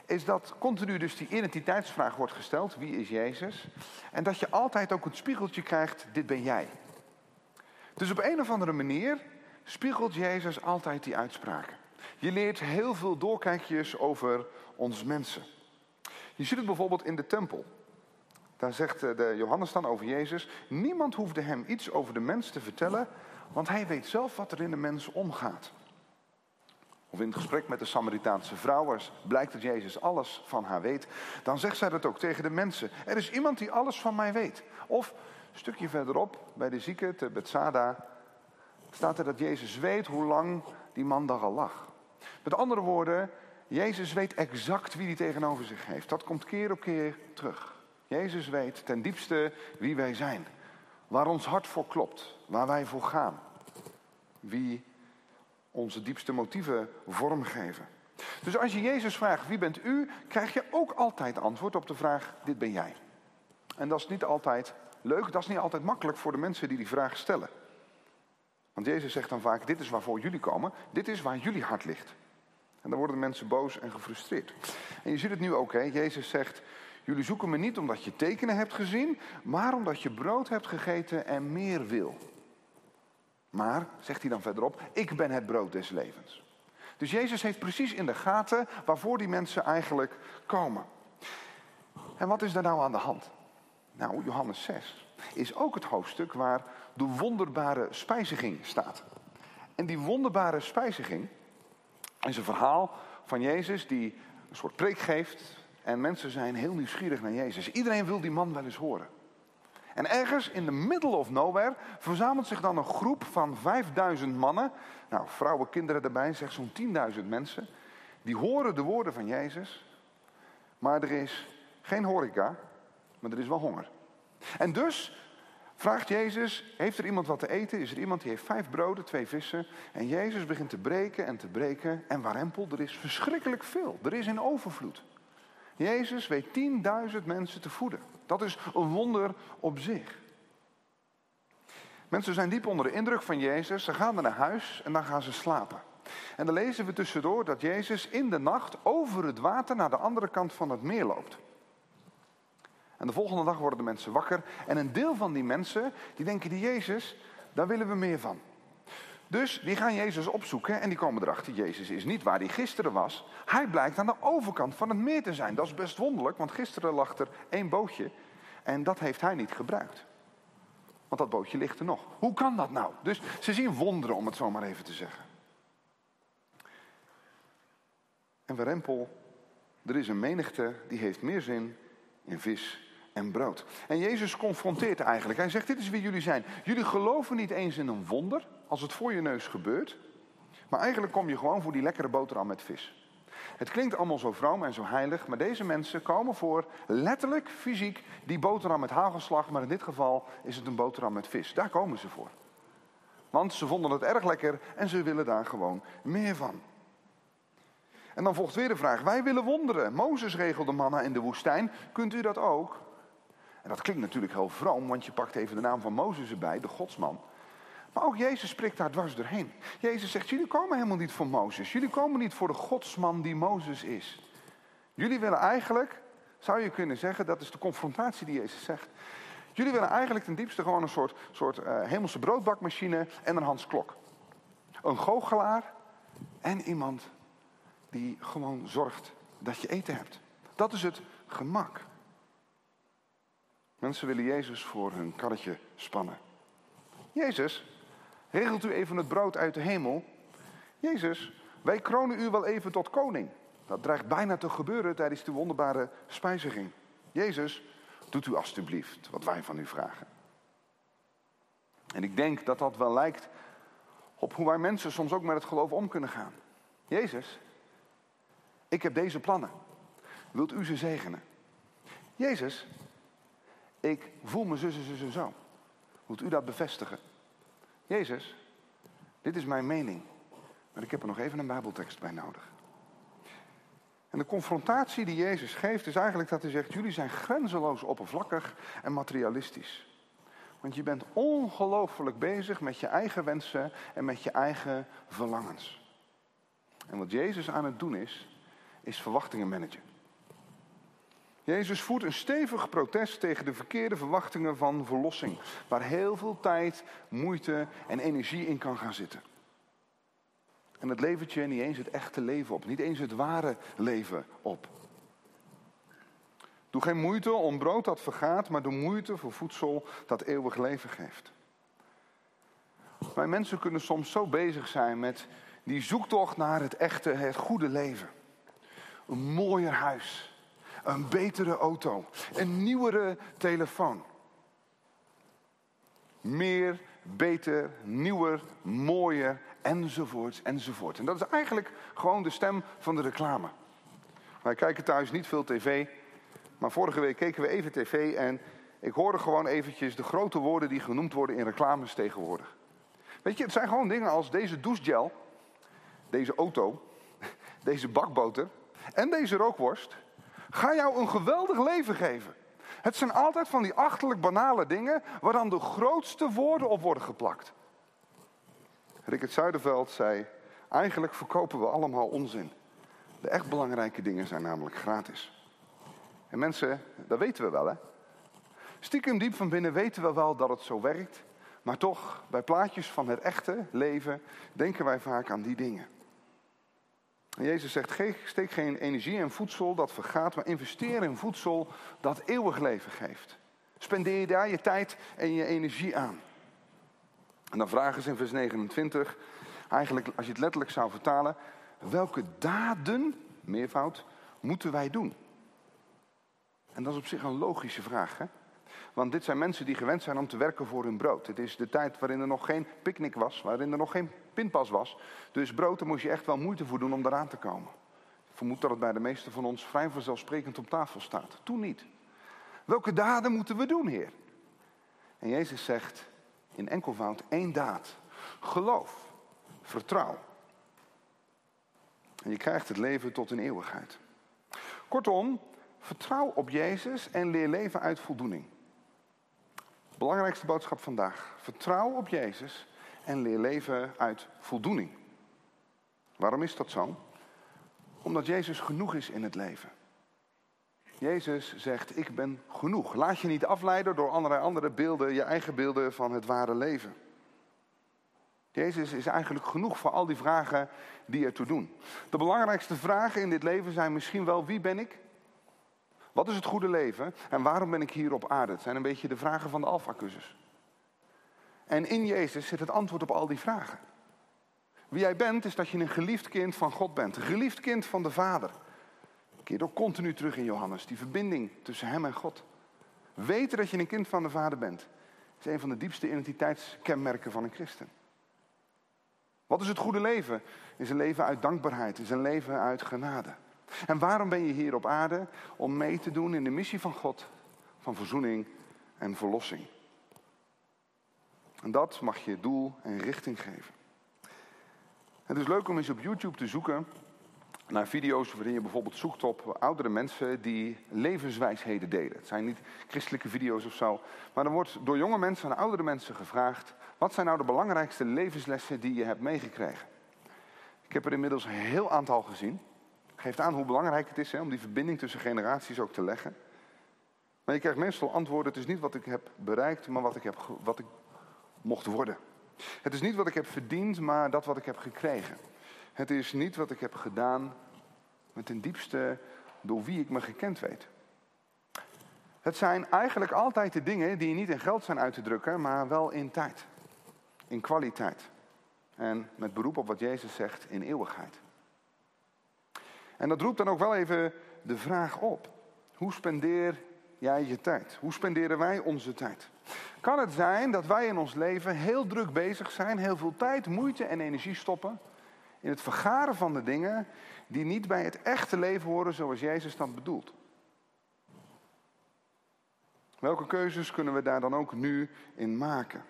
is dat continu dus die identiteitsvraag wordt gesteld. Wie is Jezus? En dat je altijd ook het spiegeltje krijgt, dit ben jij. Dus op een of andere manier spiegelt Jezus altijd die uitspraken. Je leert heel veel doorkijkjes over ons mensen. Je ziet het bijvoorbeeld in de tempel. Daar zegt eh, de Johannes dan over Jezus: Niemand hoefde hem iets over de mens te vertellen, want hij weet zelf wat er in de mens omgaat. Of in het gesprek met de Samaritaanse vrouw, blijkt dat Jezus alles van haar weet, dan zegt zij dat ook tegen de mensen. Er is iemand die alles van mij weet. Of een stukje verderop, bij de zieke te Bethsaida, staat er dat Jezus weet hoe lang die man daar al lag. Met andere woorden, Jezus weet exact wie hij tegenover zich heeft. Dat komt keer op keer terug. Jezus weet ten diepste wie wij zijn. Waar ons hart voor klopt. Waar wij voor gaan. Wie onze diepste motieven vormgeven. Dus als je Jezus vraagt wie bent u, krijg je ook altijd antwoord op de vraag dit ben jij. En dat is niet altijd leuk, dat is niet altijd makkelijk voor de mensen die die vraag stellen. Want Jezus zegt dan vaak dit is waarvoor jullie komen, dit is waar jullie hart ligt. En dan worden mensen boos en gefrustreerd. En je ziet het nu ook? Jezus zegt Jullie zoeken me niet omdat je tekenen hebt gezien, maar omdat je brood hebt gegeten en meer wil. Maar, zegt hij dan verderop, ik ben het brood des levens. Dus Jezus heeft precies in de gaten waarvoor die mensen eigenlijk komen. En wat is daar nou aan de hand? Nou, Johannes 6 is ook het hoofdstuk waar de wonderbare spijziging staat. En die wonderbare spijziging is een verhaal van Jezus die een soort preek geeft. En mensen zijn heel nieuwsgierig naar Jezus. Iedereen wil die man wel eens horen. En ergens in de middle of nowhere verzamelt zich dan een groep van 5000 mannen. Nou, vrouwen, kinderen erbij, zeg zo'n 10.000 mensen. Die horen de woorden van Jezus. Maar er is geen horeca, maar er is wel honger. En dus vraagt Jezus, heeft er iemand wat te eten? Is er iemand die heeft vijf broden, twee vissen? En Jezus begint te breken en te breken. En warempel, er is verschrikkelijk veel. Er is in overvloed. Jezus weet 10.000 mensen te voeden. Dat is een wonder op zich. Mensen zijn diep onder de indruk van Jezus. Ze gaan naar huis en dan gaan ze slapen. En dan lezen we tussendoor dat Jezus in de nacht over het water naar de andere kant van het meer loopt. En de volgende dag worden de mensen wakker. En een deel van die mensen, die denken, die Jezus, daar willen we meer van. Dus die gaan Jezus opzoeken en die komen erachter, Jezus is niet waar hij gisteren was. Hij blijkt aan de overkant van het meer te zijn. Dat is best wonderlijk, want gisteren lag er één bootje en dat heeft hij niet gebruikt. Want dat bootje ligt er nog. Hoe kan dat nou? Dus ze zien wonderen, om het zo maar even te zeggen. En Werempel, er is een menigte die heeft meer zin in vis en brood. En Jezus confronteert eigenlijk. Hij zegt, dit is wie jullie zijn. Jullie geloven niet eens in een wonder als het voor je neus gebeurt. Maar eigenlijk kom je gewoon voor die lekkere boterham met vis. Het klinkt allemaal zo vroom en zo heilig, maar deze mensen komen voor letterlijk, fysiek, die boterham met hagelslag. Maar in dit geval is het een boterham met vis. Daar komen ze voor. Want ze vonden het erg lekker en ze willen daar gewoon meer van. En dan volgt weer de vraag, wij willen wonderen. Mozes regelde manna in de woestijn, kunt u dat ook? En dat klinkt natuurlijk heel vroom, want je pakt even de naam van Mozes erbij, de godsman. Maar ook Jezus spreekt daar dwars doorheen. Jezus zegt, jullie komen helemaal niet voor Mozes. Jullie komen niet voor de godsman die Mozes is. Jullie willen eigenlijk, zou je kunnen zeggen, dat is de confrontatie die Jezus zegt. Jullie willen eigenlijk ten diepste gewoon een soort, soort uh, hemelse broodbakmachine en een Hans Klok. Een goochelaar en iemand die gewoon zorgt dat je eten hebt. Dat is het gemak. Mensen willen Jezus voor hun karretje spannen. Jezus, regelt u even het brood uit de hemel? Jezus, wij kronen u wel even tot koning. Dat dreigt bijna te gebeuren tijdens de wonderbare spijziging. Jezus, doet u alstublieft wat wij van u vragen. En ik denk dat dat wel lijkt op hoe wij mensen soms ook met het geloof om kunnen gaan. Jezus, ik heb deze plannen. Wilt u ze zegenen? Jezus, ik voel me zus, zus en zo. Wilt u dat bevestigen? Jezus, dit is mijn mening. Maar ik heb er nog even een Bijbeltekst bij nodig. En de confrontatie die Jezus geeft is eigenlijk dat hij zegt: jullie zijn grenzeloos oppervlakkig en materialistisch. Want je bent ongelooflijk bezig met je eigen wensen en met je eigen verlangens. En wat Jezus aan het doen is, is verwachtingen managen. Jezus voert een stevig protest tegen de verkeerde verwachtingen van verlossing, waar heel veel tijd, moeite en energie in kan gaan zitten. En het levert je niet eens het echte leven op, niet eens het ware leven op. Doe geen moeite om brood dat vergaat, maar doe moeite voor voedsel dat eeuwig leven geeft. Wij mensen kunnen soms zo bezig zijn met die zoektocht naar het echte, het goede leven. Een mooier huis, een betere auto, een nieuwere telefoon. Meer, beter, nieuwer, mooier, enzovoort, enzovoort. En dat is eigenlijk gewoon de stem van de reclame. Wij kijken thuis niet veel tv, maar vorige week keken we even tv en ik hoorde gewoon eventjes de grote woorden die genoemd worden in reclames tegenwoordig. Weet je, het zijn gewoon dingen als deze douchegel, deze auto, [LAUGHS] deze bakboter en deze rookworst ga jou een geweldig leven geven. Het zijn altijd van die achterlijk banale dingen waar dan de grootste woorden op worden geplakt. Rickert Zuiderveld zei, eigenlijk verkopen we allemaal onzin. De echt belangrijke dingen zijn namelijk gratis. En mensen, dat weten we wel hè. Stiekem diep van binnen weten we wel dat het zo werkt. Maar toch, bij plaatjes van het echte leven denken wij vaak aan die dingen. En Jezus zegt, steek geen energie in voedsel dat vergaat, maar investeer in voedsel dat eeuwig leven geeft. Spendeer je daar je tijd en je energie aan. En dan vragen ze in vers 29, eigenlijk als je het letterlijk zou vertalen, welke daden, meervoud, moeten wij doen? En dat is op zich een logische vraag. Hè? Want dit zijn mensen die gewend zijn om te werken voor hun brood. Het is de tijd waarin er nog geen picknick was, waarin er nog geen pinpas was. Dus brood, daar moest je echt wel moeite voor doen om eraan te komen. Ik vermoed dat het bij de meesten van ons vrij vanzelfsprekend op tafel staat. Toen niet. Welke daden moeten we doen, Heer? En Jezus zegt in enkelvoud één daad. Geloof, vertrouw. En je krijgt het leven tot in eeuwigheid. Kortom, vertrouw op Jezus en leer leven uit voldoening. Belangrijkste boodschap vandaag. Vertrouw op Jezus en leer leven uit voldoening. Waarom is dat zo? Omdat Jezus genoeg is in het leven. Jezus zegt, ik ben genoeg. Laat je niet afleiden door allerlei andere beelden, je eigen beelden van het ware leven. Jezus is eigenlijk genoeg voor al die vragen die ertoe doen. De belangrijkste vragen in dit leven zijn misschien wel wie ben ik? Wat is het goede leven? En waarom ben ik hier op aarde? Het zijn een beetje de vragen van de Alpha-cursus. En in Jezus zit het antwoord op al die vragen. Wie jij bent, is dat je een geliefd kind van God bent. Een geliefd kind van de Vader. Keer ook continu terug in Johannes. Die verbinding tussen hem en God. Weten dat je een kind van de Vader bent. is een van de diepste identiteitskenmerken van een christen. Wat is het goede leven? Is een leven uit dankbaarheid. Is een leven uit genade. En waarom ben je hier op aarde? Om mee te doen in de missie van God. Van verzoening en verlossing. En dat mag je doel en richting geven. Het is leuk om eens op YouTube te zoeken naar video's waarin je bijvoorbeeld zoekt op oudere mensen die levenswijsheden delen. Het zijn niet christelijke video's of zo, maar dan wordt door jonge mensen aan oudere mensen gevraagd: wat zijn nou de belangrijkste levenslessen die je hebt meegekregen? Ik heb er inmiddels een heel aantal gezien. Geeft aan hoe belangrijk het is hè, om die verbinding tussen generaties ook te leggen. Maar je krijgt meestal antwoorden: het is niet wat ik heb bereikt, maar wat ik, heb, wat ik mocht worden. Het is niet wat ik heb verdiend, maar dat wat ik heb gekregen. Het is niet wat ik heb gedaan, maar ten diepste door wie ik me gekend weet. Het zijn eigenlijk altijd de dingen die niet in geld zijn uit te drukken, maar wel in tijd. In kwaliteit. En met beroep op wat Jezus zegt, in eeuwigheid. En dat roept dan ook wel even de vraag op. Hoe spendeer jij je tijd? Hoe spenderen wij onze tijd? Kan het zijn dat wij in ons leven heel druk bezig zijn, heel veel tijd, moeite en energie stoppen in het vergaren van de dingen die niet bij het echte leven horen zoals Jezus dat bedoelt? Welke keuzes kunnen we daar dan ook nu in maken?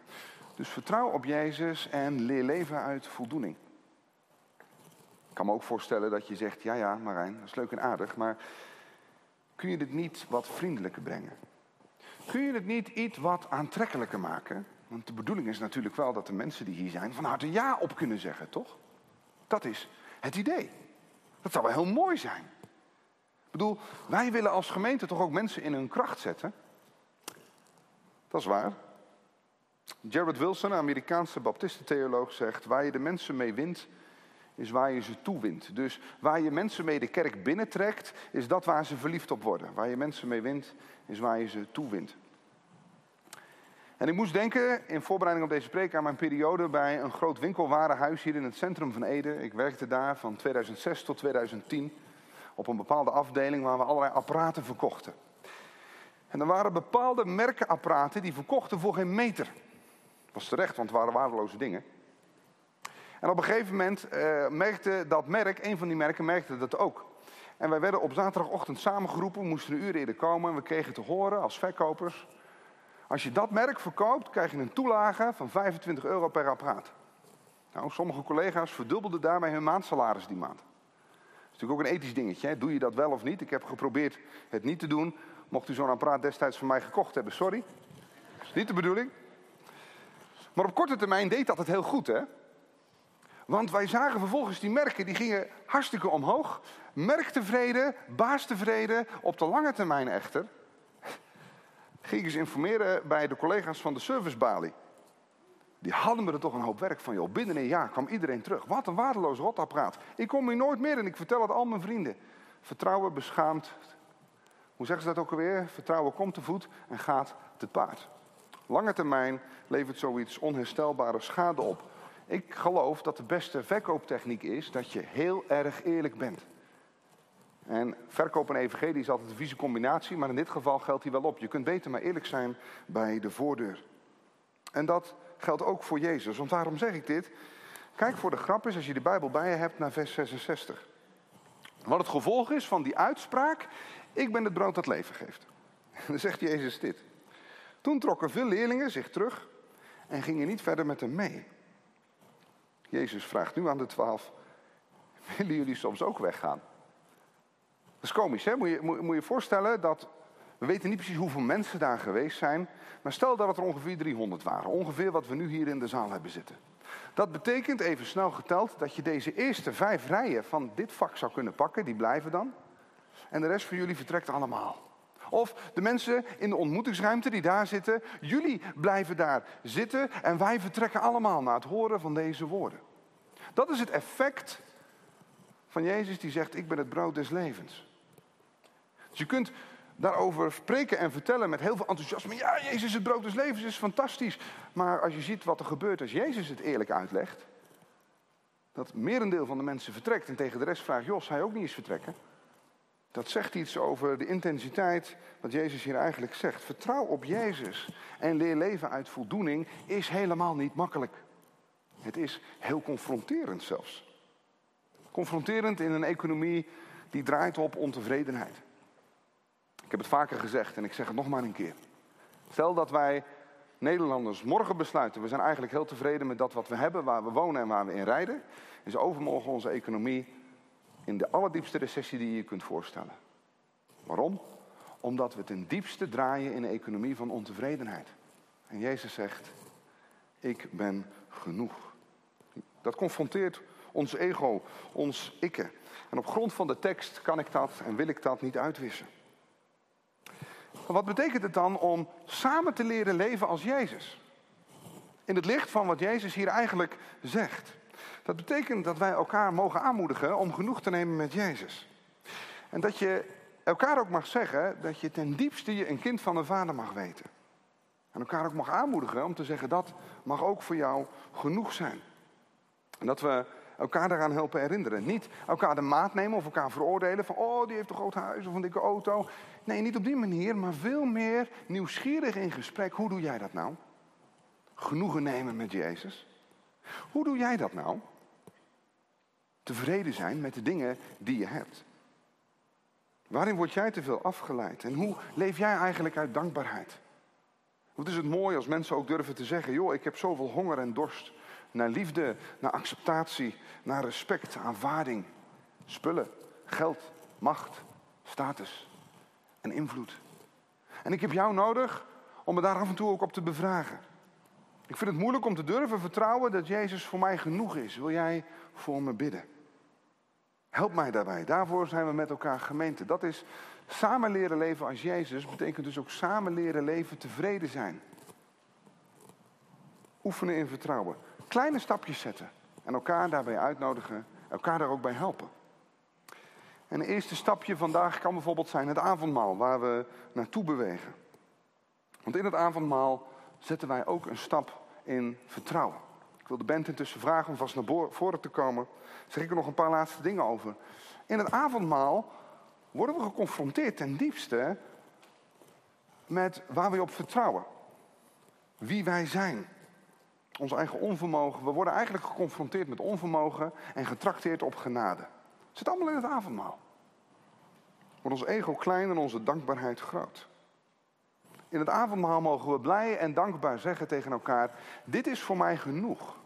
Dus vertrouw op Jezus en leer leven uit voldoening. Kan me ook voorstellen dat je zegt, ja ja Marijn, dat is leuk en aardig, maar kun je dit niet wat vriendelijker brengen? Kun je het niet iets wat aantrekkelijker maken? Want de bedoeling is natuurlijk wel dat de mensen die hier zijn van harte ja op kunnen zeggen, toch? Dat is het idee. Dat zou wel heel mooi zijn. Ik bedoel, wij willen als gemeente toch ook mensen in hun kracht zetten? Dat is waar. Jared Wilson, een Amerikaanse baptistentheoloog, zegt: waar je de mensen mee wint, is waar je ze toewint. Dus waar je mensen mee de kerk binnentrekt, is dat waar ze verliefd op worden. Waar je mensen mee wint, is waar je ze toewint. En ik moest denken, in voorbereiding op deze preek, aan mijn periode bij een groot winkelwarenhuis hier in het centrum van Ede. Ik werkte daar van 2006 tot 2010 op een bepaalde afdeling waar we allerlei apparaten verkochten. En er waren bepaalde merkenapparaten die verkochten voor geen meter. Dat was terecht, want het waren waardeloze dingen. En op een gegeven moment uh, merkte dat merk, een van die merken merkte dat ook. En wij werden op zaterdagochtend samengeroepen, we moesten een uur eerder komen. En we kregen te horen als verkopers, als je dat merk verkoopt, krijg je een toelage van 25 euro per apparaat. Nou, sommige collega's verdubbelden daarmee hun maandsalaris die maand. Dat is natuurlijk ook een ethisch dingetje. Hè? Doe je dat wel of niet? Ik heb geprobeerd het niet te doen. Mocht u zo'n apparaat destijds van mij gekocht hebben, sorry. Dat is niet de bedoeling. Maar op korte termijn deed dat het heel goed, hè? Want wij zagen vervolgens die merken, die gingen hartstikke omhoog. Merk tevreden, baas tevreden, op de lange termijn echter. Ging ik eens informeren bij de collega's van de servicebalie. Die hadden me er toch een hoop werk van, joh. Binnen een jaar kwam iedereen terug. Wat een waardeloos rotapparaat. Ik kom hier nooit meer en ik vertel het al mijn vrienden. Vertrouwen beschaamd. Hoe zeggen ze dat ook alweer? Vertrouwen komt te voet en gaat te paard. Lange termijn levert zoiets onherstelbare schade op. Ik geloof dat de beste verkooptechniek is dat je heel erg eerlijk bent. En verkoop en evangelie is altijd een vieze combinatie, maar in dit geval geldt die wel op. Je kunt beter maar eerlijk zijn bij de voordeur. En dat geldt ook voor Jezus. Want waarom zeg ik dit? Kijk voor de grap is, als je de Bijbel bij je hebt, naar vers 66. Wat het gevolg is van die uitspraak, ik ben het brood dat leven geeft. [LAUGHS] Dan zegt Jezus dit. Toen trokken veel leerlingen zich terug en gingen niet verder met hem mee. Jezus vraagt nu aan de twaalf, willen jullie soms ook weggaan? Dat is komisch, hè? Moet je moet, je voorstellen dat, we weten niet precies hoeveel mensen daar geweest zijn, maar stel dat het er ongeveer 300 waren, ongeveer wat we nu hier in de zaal hebben zitten. Dat betekent, even snel geteld, dat je deze eerste vijf rijen van dit vak zou kunnen pakken, die blijven dan. En de rest van jullie vertrekt allemaal. Of de mensen in de ontmoetingsruimte die daar zitten, jullie blijven daar zitten en wij vertrekken allemaal na het horen van deze woorden. Dat is het effect van Jezus die zegt, ik ben het brood des levens. Dus je kunt daarover spreken en vertellen met heel veel enthousiasme. Ja, Jezus, het brood des levens is fantastisch. Maar als je ziet wat er gebeurt als Jezus het eerlijk uitlegt, dat merendeel van de mensen vertrekt en tegen de rest vraagt, Jos, hij ook niet eens vertrekken. Dat zegt iets over de intensiteit wat Jezus hier eigenlijk zegt. Vertrouw op Jezus en leer leven uit voldoening is helemaal niet makkelijk. Het is heel confronterend zelfs. Confronterend in een economie die draait op ontevredenheid. Ik heb het vaker gezegd en ik zeg het nog maar een keer. Stel dat wij Nederlanders morgen besluiten, we zijn eigenlijk heel tevreden met dat wat we hebben, waar we wonen en waar we in rijden. Is overmorgen onze economie in de allerdiepste recessie die je je kunt voorstellen. Waarom? Omdat we ten diepste draaien in een economie van ontevredenheid. En Jezus zegt, ik ben genoeg. Dat confronteert ons ego, ons ikke. En op grond van de tekst kan ik dat en wil ik dat niet uitwissen. Maar wat betekent het dan om samen te leren leven als Jezus? In het licht van wat Jezus hier eigenlijk zegt. Dat betekent dat wij elkaar mogen aanmoedigen om genoeg te nemen met Jezus. En dat je elkaar ook mag zeggen dat je ten diepste je een kind van een vader mag weten. En elkaar ook mag aanmoedigen om te zeggen dat mag ook voor jou genoeg zijn. En dat we elkaar daaraan helpen herinneren. Niet elkaar de maat nemen of elkaar veroordelen van oh die heeft een groot huis of een dikke auto. Nee, niet op die manier, maar veel meer nieuwsgierig in gesprek. Hoe doe jij dat nou? Genoegen nemen met Jezus. Hoe doe jij dat nou? Tevreden zijn met de dingen die je hebt. Waarin word jij te veel afgeleid? En hoe leef jij eigenlijk uit dankbaarheid? Wat is het mooi als mensen ook durven te zeggen: joh, ik heb zoveel honger en dorst naar liefde, naar acceptatie, naar respect, aanvaarding, spullen, geld, macht, status en invloed. En ik heb jou nodig om me daar af en toe ook op te bevragen. Ik vind het moeilijk om te durven vertrouwen dat Jezus voor mij genoeg is. Wil jij voor me bidden? Help mij daarbij. Daarvoor zijn we met elkaar gemeente. Dat is samen leren leven als Jezus. Betekent dus ook samen leren leven tevreden zijn. Oefenen in vertrouwen. Kleine stapjes zetten. En elkaar daarbij uitnodigen. Elkaar daar ook bij helpen. En het eerste stapje vandaag kan bijvoorbeeld zijn het avondmaal. Waar we naartoe bewegen. Want in het avondmaal zetten wij ook een stap in vertrouwen. Ik wil de band intussen vragen om vast naar voren te komen. Zeg ik er nog een paar laatste dingen over. In het avondmaal worden we geconfronteerd ten diepste met waar we op vertrouwen. Wie wij zijn. Ons eigen onvermogen. We worden eigenlijk geconfronteerd met onvermogen en getrakteerd op genade. Het zit allemaal in het avondmaal. Wordt ons ego klein en onze dankbaarheid groot. In het avondmaal mogen we blij en dankbaar zeggen tegen elkaar: Dit is voor mij genoeg.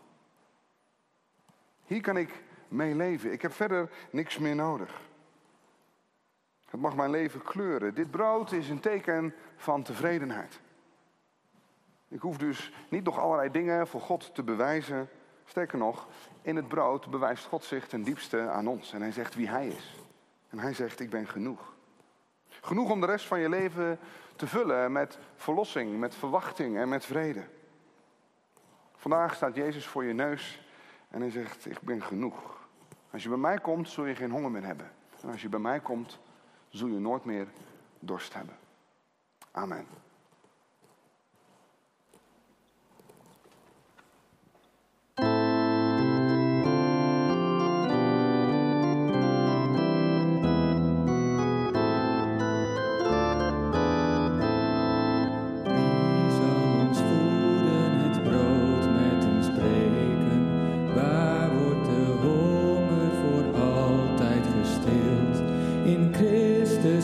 Hier kan ik mee leven. Ik heb verder niks meer nodig. Het mag mijn leven kleuren. Dit brood is een teken van tevredenheid. Ik hoef dus niet nog allerlei dingen voor God te bewijzen. Sterker nog, in het brood bewijst God zich ten diepste aan ons. En hij zegt wie hij is. En hij zegt, ik ben genoeg. Genoeg om de rest van je leven te vullen met verlossing, met verwachting en met vrede. Vandaag staat Jezus voor je neus en hij zegt, ik ben genoeg. Als je bij mij komt, zul je geen honger meer hebben. En als je bij mij komt, zul je nooit meer dorst hebben. Amen.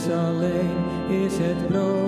Alleen is het brood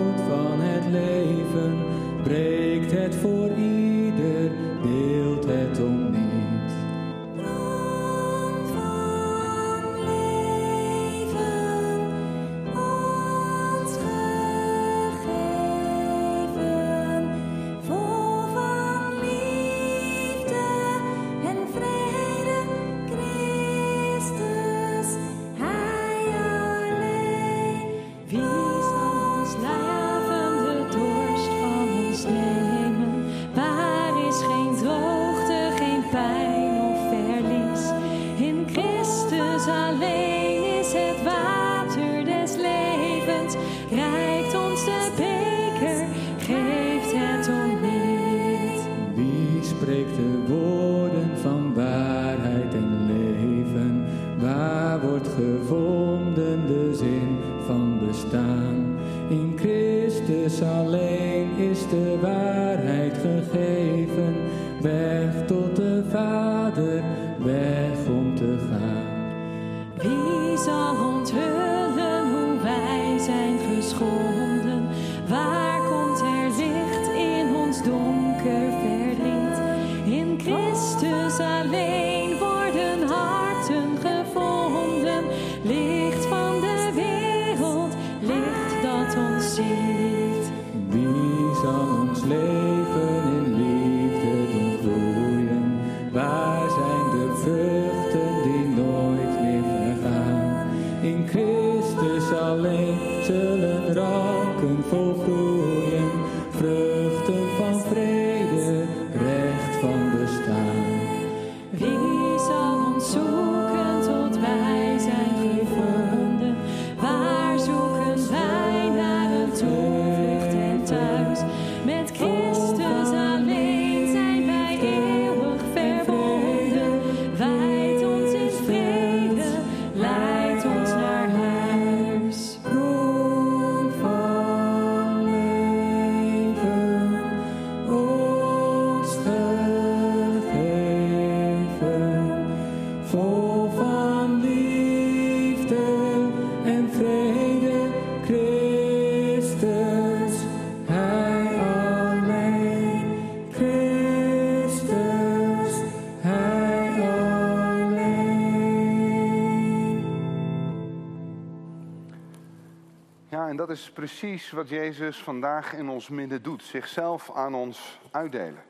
is precies wat Jezus vandaag in ons midden doet. Zichzelf aan ons uitdelen.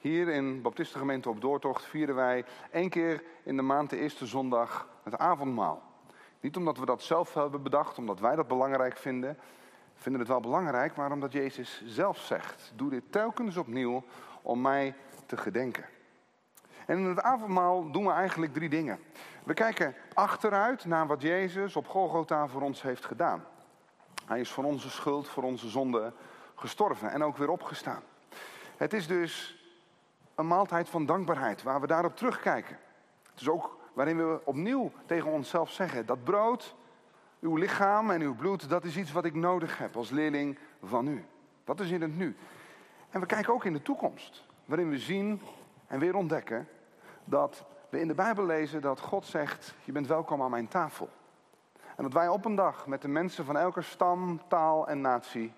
Hier in Baptistengemeente op Doortocht vieren wij één keer in de maand de eerste zondag het avondmaal. Niet omdat we dat zelf hebben bedacht, omdat wij dat belangrijk vinden. We vinden het wel belangrijk, maar omdat Jezus zelf zegt: Doe dit telkens opnieuw om mij te gedenken. En in het avondmaal doen we eigenlijk drie dingen. We kijken achteruit naar wat Jezus op Golgotha voor ons heeft gedaan. Hij is voor onze schuld, voor onze zonde gestorven en ook weer opgestaan. Het is dus een maaltijd van dankbaarheid waar we daarop terugkijken. Het is ook waarin we opnieuw tegen onszelf zeggen: dat brood, uw lichaam en uw bloed, dat is iets wat ik nodig heb als leerling van u. Dat is in het nu. En we kijken ook in de toekomst, waarin we zien en weer ontdekken dat we in de Bijbel lezen dat God zegt: Je bent welkom aan mijn tafel. En dat wij op een dag met de mensen van elke stam, taal en natie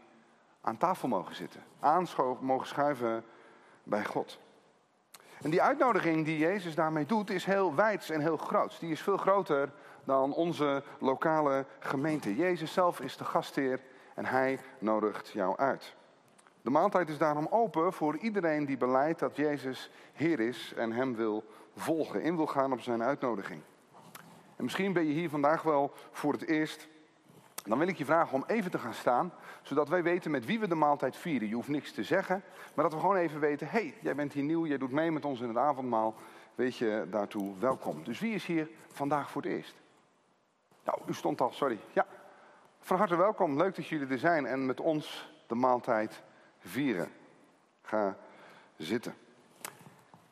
aan tafel mogen zitten. Aanscho mogen schuiven bij God. En die uitnodiging die Jezus daarmee doet is heel wijds en heel groot. Die is veel groter dan onze lokale gemeente. Jezus zelf is de gastheer en hij nodigt jou uit. De maaltijd is daarom open voor iedereen die beleidt dat Jezus Heer is en Hem wil volgen, in wil gaan op zijn uitnodiging. En misschien ben je hier vandaag wel voor het eerst. Dan wil ik je vragen om even te gaan staan, zodat wij weten met wie we de maaltijd vieren. Je hoeft niks te zeggen, maar dat we gewoon even weten: hé, hey, jij bent hier nieuw, jij doet mee met ons in het avondmaal. Weet je daartoe welkom. Dus wie is hier vandaag voor het eerst? Nou, u stond al, sorry. Ja, van harte welkom. Leuk dat jullie er zijn en met ons de maaltijd vieren. Ga zitten.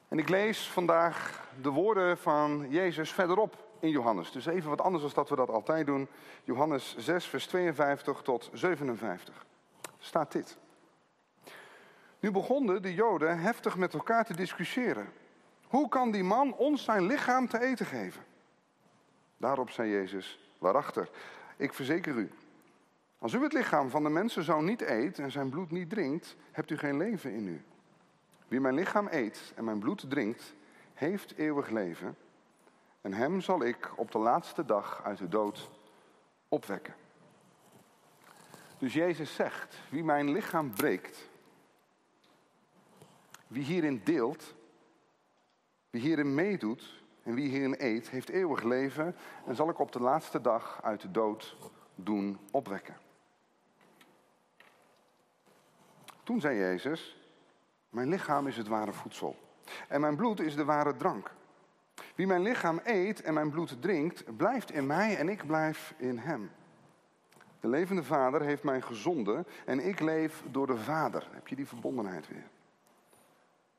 En ik lees vandaag de woorden van Jezus verderop in Johannes. Dus even wat anders dan dat we dat altijd doen. Johannes 6, vers 52 tot 57. Staat dit. Nu begonnen de Joden heftig met elkaar te discussiëren. Hoe kan die man ons zijn lichaam te eten geven? Daarop zei Jezus, waarachtig, ik verzeker u. Als u het lichaam van de mensenzoon niet eet en zijn bloed niet drinkt, hebt u geen leven in u. Wie mijn lichaam eet en mijn bloed drinkt, heeft eeuwig leven. En hem zal ik op de laatste dag uit de dood opwekken. Dus Jezus zegt, wie mijn lichaam breekt, wie hierin deelt, wie hierin meedoet en wie hierin eet, heeft eeuwig leven en zal ik op de laatste dag uit de dood doen opwekken. Toen zei Jezus, mijn lichaam is het ware voedsel en mijn bloed is de ware drank. Wie mijn lichaam eet en mijn bloed drinkt, blijft in mij en ik blijf in hem. De levende Vader heeft mij gezonden en ik leef door de Vader. Heb je die verbondenheid weer?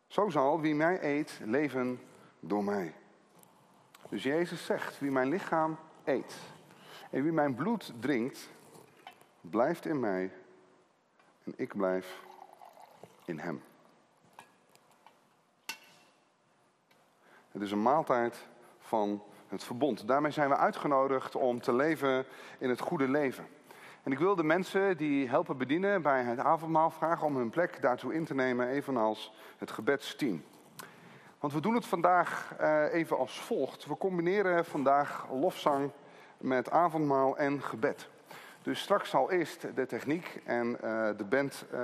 Zo zal wie mij eet leven door mij. Dus Jezus zegt, wie mijn lichaam eet en wie mijn bloed drinkt, blijft in mij en ik blijf in hem. Het is een maaltijd van het verbond. Daarmee zijn we uitgenodigd om te leven in het goede leven. En ik wil de mensen die helpen bedienen bij het avondmaal vragen om hun plek daartoe in te nemen, evenals het gebedsteam. Want we doen het vandaag eh, even als volgt. We combineren vandaag lofzang met avondmaal en gebed. Dus straks zal eerst de techniek en eh, de band eh,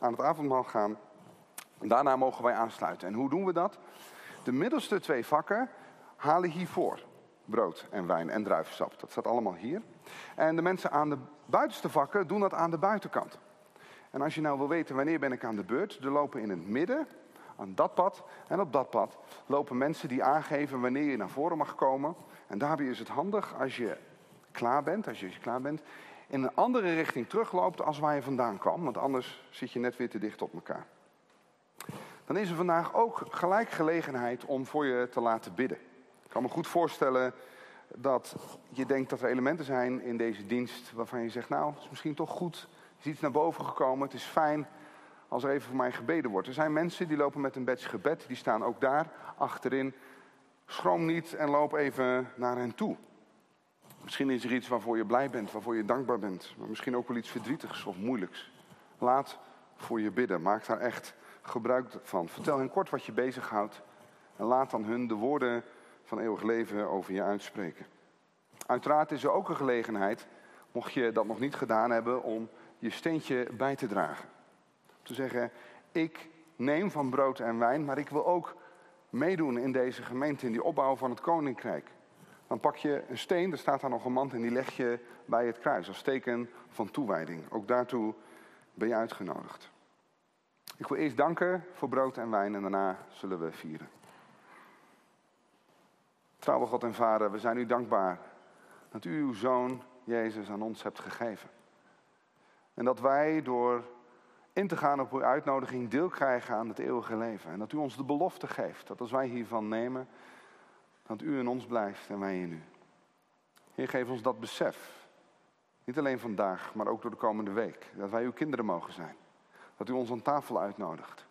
aan het avondmaal gaan. Daarna mogen wij aansluiten. En hoe doen we dat? De middelste twee vakken halen hiervoor. Brood en wijn en druivensap. Dat staat allemaal hier. En de mensen aan de buitenste vakken doen dat aan de buitenkant. En als je nou wil weten wanneer ben ik aan de beurt, er lopen in het midden, aan dat pad en op dat pad, lopen mensen die aangeven wanneer je naar voren mag komen. En daarbij is het handig als je klaar bent, als je klaar bent, in een andere richting terugloopt als waar je vandaan kwam. Want anders zit je net weer te dicht op elkaar. Dan is er vandaag ook gelijk gelegenheid om voor je te laten bidden. Ik kan me goed voorstellen dat je denkt dat er elementen zijn in deze dienst waarvan je zegt, nou, het is misschien toch goed, er is iets naar boven gekomen, het is fijn als er even voor mij gebeden wordt. Er zijn mensen die lopen met een badge gebed, die staan ook daar achterin. Schroom niet en loop even naar hen toe. Misschien is er iets waarvoor je blij bent, waarvoor je dankbaar bent, maar misschien ook wel iets verdrietigs of moeilijks. Laat voor je bidden, maak daar echt gebruik van. Vertel hen kort wat je bezighoudt en laat dan hun de woorden van eeuwig leven over je uitspreken. Uiteraard is er ook een gelegenheid, mocht je dat nog niet gedaan hebben, om je steentje bij te dragen. Te zeggen, ik neem van brood en wijn, maar ik wil ook meedoen in deze gemeente, in die opbouw van het koninkrijk. Dan pak je een steen, er staat daar nog een mand en die leg je bij het kruis als teken van toewijding. Ook daartoe ben je uitgenodigd. Ik wil eerst danken voor brood en wijn en daarna zullen we vieren. Trouwe God en Vader, we zijn u dankbaar dat u uw Zoon Jezus aan ons hebt gegeven. En dat wij door in te gaan op uw uitnodiging deel krijgen aan het eeuwige leven. En dat u ons de belofte geeft dat als wij hiervan nemen, dat u in ons blijft en wij in u. Heer, geef ons dat besef. Niet alleen vandaag, maar ook door de komende week. Dat wij uw kinderen mogen zijn. Dat u ons aan tafel uitnodigt.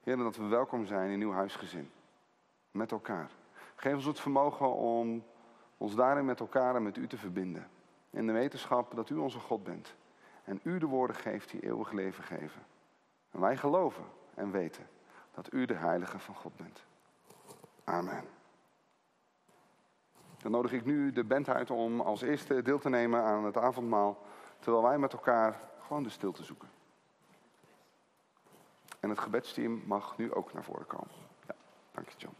Heer, dat we welkom zijn in uw huisgezin. Met elkaar. Geef ons het vermogen om ons daarin met elkaar en met u te verbinden. In de wetenschap dat u onze God bent. En u de woorden geeft die eeuwig leven geven. En wij geloven en weten dat u de heilige van God bent. Amen. Dan nodig ik nu de band uit om als eerste deel te nemen aan het avondmaal. Terwijl wij met elkaar gewoon de stilte zoeken. En het gebedsteam mag nu ook naar voren komen. Ja, dank je John.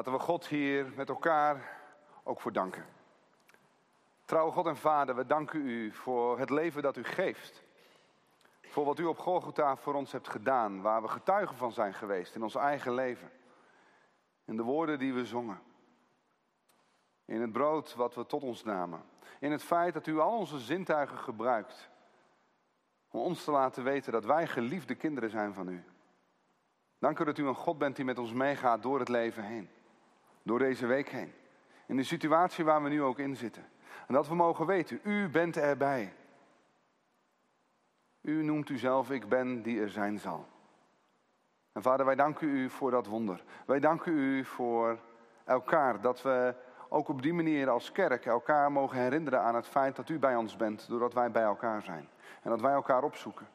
Laten
we God hier met elkaar ook voor danken. Trouwe God en Vader, we danken u voor het leven dat u geeft. Voor wat u op Golgotha voor ons hebt gedaan, waar we getuigen van zijn geweest in ons eigen leven. In de woorden die we zongen. In het brood wat we tot ons namen. In het feit dat u al onze zintuigen gebruikt om ons te laten weten dat wij geliefde kinderen zijn van u. Dank u dat u een God bent die met ons meegaat door het leven heen. Door deze week heen. In de situatie waar we nu ook in zitten. En dat we mogen weten, u bent erbij. U noemt u zelf, ik ben die er zijn zal. En vader, wij danken u voor dat wonder. Wij danken u voor elkaar, dat we ook op die manier als kerk elkaar mogen herinneren aan het feit dat u bij ons bent, doordat wij bij elkaar zijn. En dat wij elkaar opzoeken.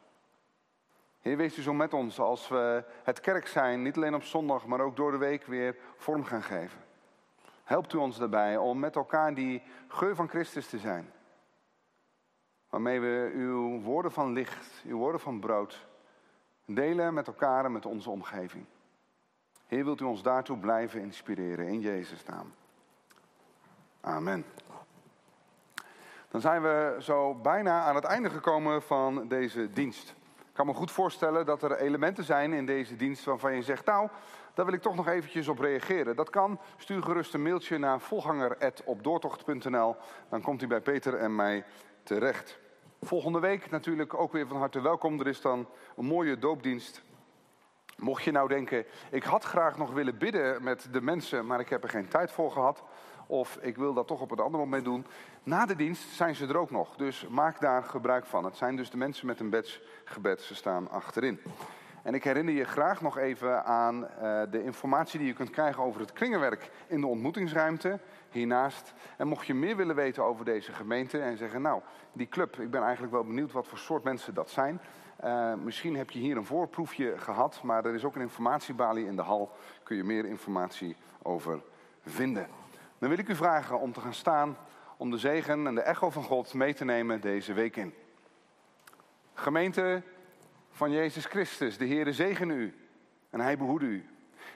Heer, wees u zo met ons als we het kerk zijn, niet alleen op zondag, maar ook door de week weer vorm gaan geven. Helpt u ons daarbij om met elkaar die geur van Christus te zijn. Waarmee we uw woorden van licht, uw woorden van brood delen met elkaar en met onze omgeving. Heer, wilt u ons daartoe blijven inspireren in Jezus' naam. Amen. Dan zijn we zo bijna aan het einde gekomen van deze dienst. Ik kan me goed voorstellen dat er elementen zijn in deze dienst waarvan je zegt, nou, daar wil ik toch nog eventjes op reageren. Dat kan. Stuur gerust een mailtje naar volganger.opdoortocht.nl. Dan komt u bij Peter en mij terecht. Volgende week natuurlijk ook weer van harte welkom. Er is dan een mooie doopdienst. Mocht je nou denken, ik had graag nog willen bidden met de mensen, maar ik heb er geen tijd voor gehad. Of ik wil dat toch op een ander moment doen. Na de dienst zijn ze er ook nog, dus maak daar gebruik van. Het zijn dus de mensen met een badge ze staan achterin. En ik herinner je graag nog even aan uh, de informatie die je kunt krijgen over het kringenwerk in de ontmoetingsruimte hiernaast. En mocht je meer willen weten over deze gemeente en zeggen, nou, die club, ik ben eigenlijk wel benieuwd wat voor soort mensen dat zijn. Uh, misschien heb je hier een voorproefje gehad, maar er is ook een informatiebalie in de hal. Kun je meer informatie over vinden. Dan wil ik u vragen om te gaan staan om de zegen en de echo van God mee te nemen deze week in. Gemeente van Jezus Christus, de Heere zegen u en hij behoede u.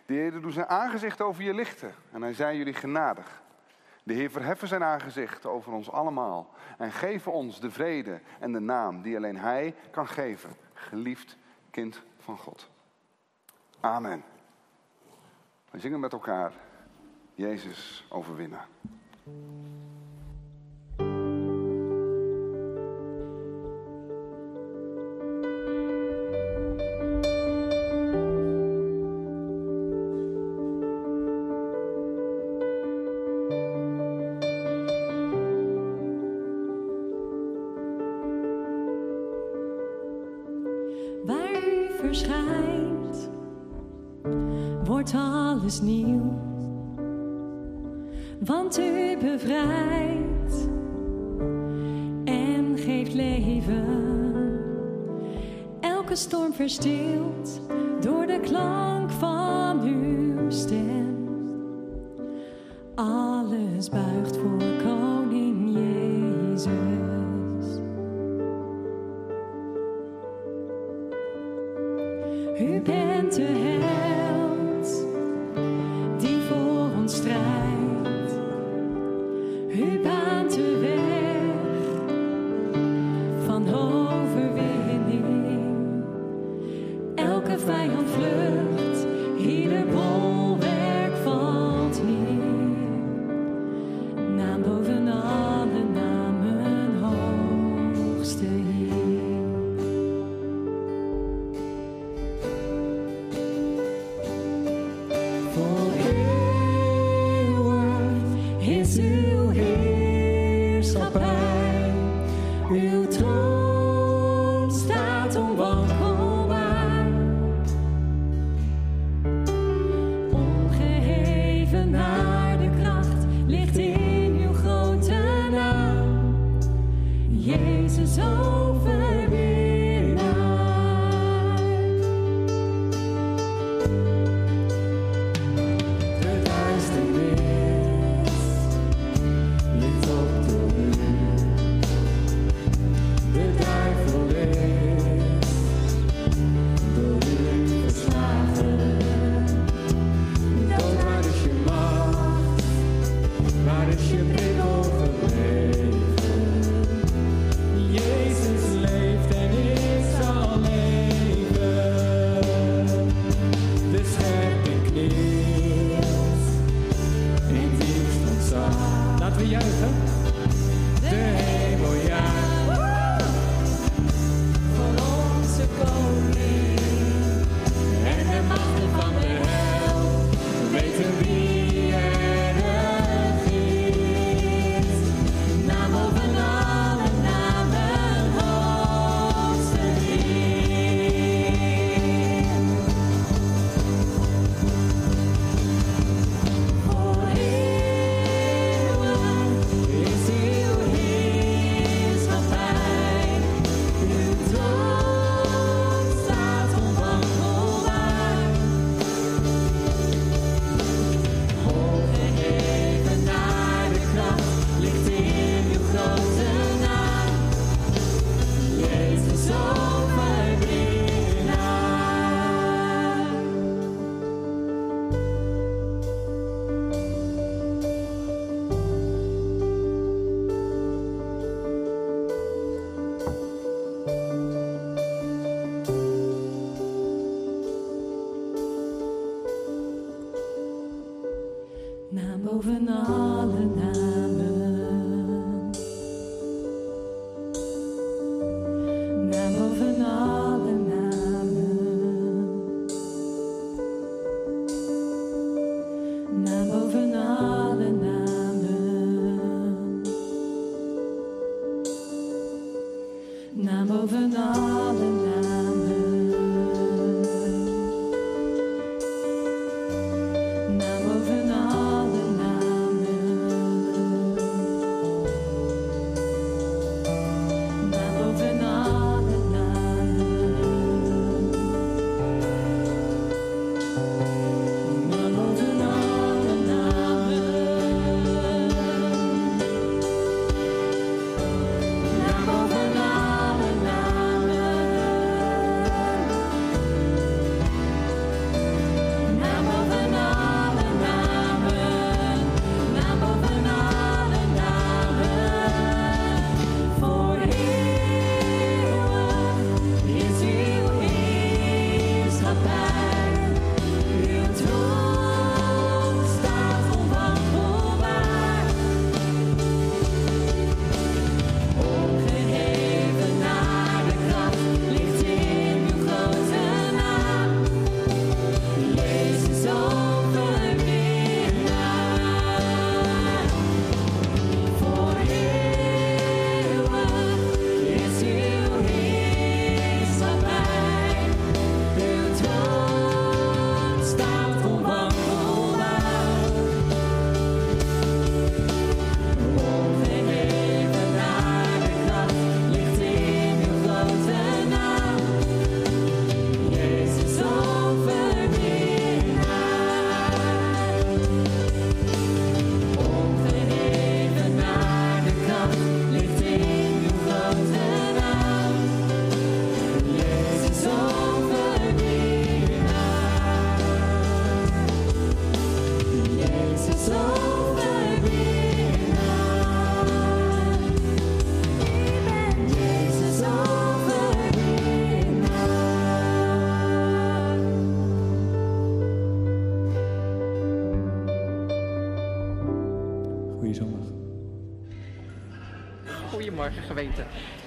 De Heer doet zijn aangezicht over je lichten en hij zij jullie genadig. De Heer verheffen zijn aangezicht over ons allemaal en geven ons de vrede en de naam die alleen Hij kan geven. Geliefd kind van God. Amen. We zingen met elkaar Jezus overwinnen.
Ontzag. Laten we juichen.
overnight.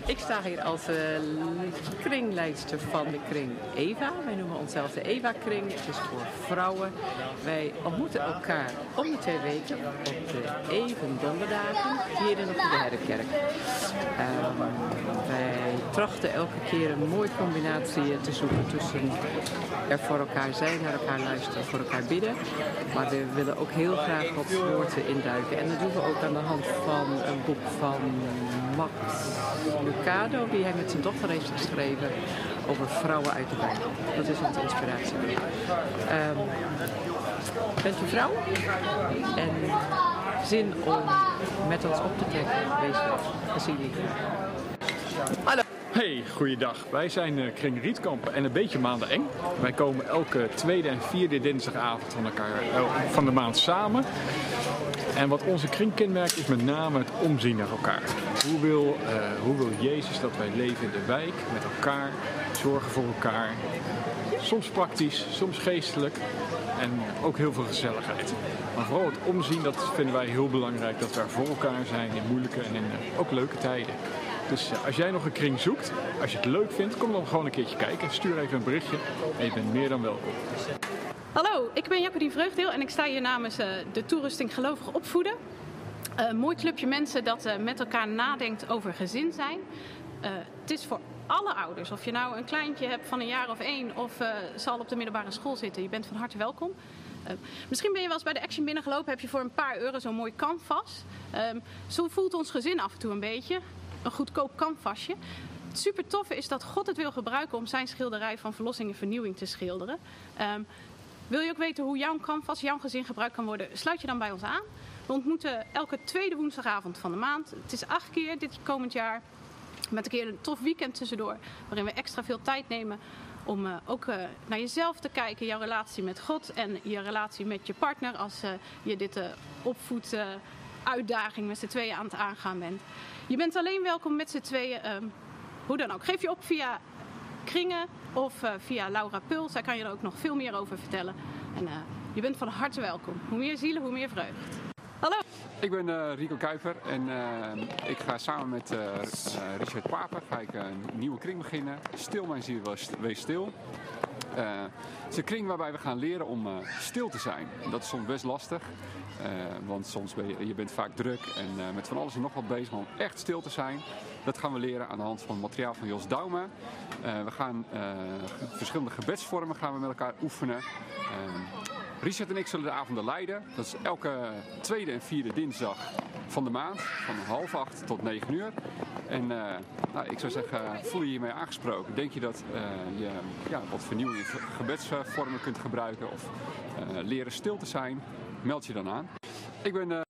Ik sta hier als uh, kringleidster van de kring Eva. Wij noemen onszelf de Eva-kring. Het is voor vrouwen. Wij ontmoeten elkaar om de twee weken op de even donderdagen hier in de Herrenkerk. Um, wij trachten elke keer een mooie combinatie te zoeken tussen er voor elkaar zijn, naar elkaar luisteren, voor elkaar bidden. Maar we willen ook heel graag Gods woorden induiken. En dat doen we ook aan de hand van een boek van Max Lucado, die hij met zijn dochter heeft geschreven over vrouwen uit de Bijbel. Dat is onze inspiratie. Um, bent u vrouw? En zin om met ons op te trekken? Wees welkom. We zien jullie
Hallo. Hey, goeiedag. Wij zijn uh, Kring Rietkamp en een beetje maanden eng. Wij komen elke tweede en vierde dinsdagavond van, elkaar, uh, van de maand samen. En wat onze kring kenmerkt is met name het omzien naar elkaar. Hoe wil, uh, hoe wil Jezus dat wij leven in de wijk, met elkaar, zorgen voor elkaar. Soms praktisch, soms geestelijk en ook heel veel gezelligheid. Maar vooral het omzien, dat vinden wij heel belangrijk. Dat we voor elkaar zijn in moeilijke en in uh, ook leuke tijden. Dus uh, als jij nog een kring zoekt, als je het leuk vindt, kom dan gewoon een keertje kijken. Stuur even een berichtje en je bent meer dan welkom.
Hallo, ik ben Jacqueline Vreugdeel en ik sta hier namens uh, de toerusting Gelovig Opvoeden. Een uh, mooi clubje mensen dat uh, met elkaar nadenkt over gezin zijn. het is voor alle ouders, of je nou een kleintje hebt van een jaar of één of zal op de middelbare school zitten, je bent van harte welkom. misschien ben je wel eens bij de Action binnengelopen, heb je voor een paar euro zo'n mooi canvas. zo voelt ons gezin af en toe een beetje. Een goedkoop canvasje. Het super toffe is dat God het wil gebruiken om zijn schilderij van verlossing en vernieuwing te schilderen. Um, wil je ook weten hoe jouw canvas, jouw gezin gebruikt kan worden, sluit je dan bij ons aan. We ontmoeten elke tweede woensdagavond van de maand. Het is acht keer dit komend jaar. Met een keer een tof weekend tussendoor. Waarin we extra veel tijd nemen om uh, ook uh, naar jezelf te kijken. Jouw relatie met God en je relatie met je partner. Als uh, je dit opvoed uitdaging met z'n tweeën aan het aangaan bent. Je bent alleen welkom met z'n tweeën. Um, hoe dan ook. Geef je op via kringen of uh, via Laura Pul. Zij kan je er ook nog veel meer over vertellen. En uh, je bent van harte welkom. Hoe meer zielen, hoe meer vreugd. Hallo.
Ik ben uh, Rico Kuiper en ik ga samen met Richard Paper een nieuwe kring beginnen. Stil mijn ziel, wees stil. Uh, het is een kring waarbij we gaan leren om uh, stil te zijn. Dat is soms best lastig, uh, want soms ben je, je bent vaak druk en met van alles en nog wat bezig om echt stil te zijn. Dat gaan we leren aan de hand van het materiaal van Jos Dauma. we gaan verschillende gebedsvormen gaan we met elkaar oefenen. Richard en ik zullen de avonden leiden. Dat is elke tweede en vierde dinsdag van de maand, van half acht tot negen uur. En uh, nou, ik zou zeggen, voel je hiermee aangesproken? Denk je dat uh, je ja, wat vernieuwende gebedsvormen kunt gebruiken of uh, leren stil te zijn? Meld je dan aan. Ik ben...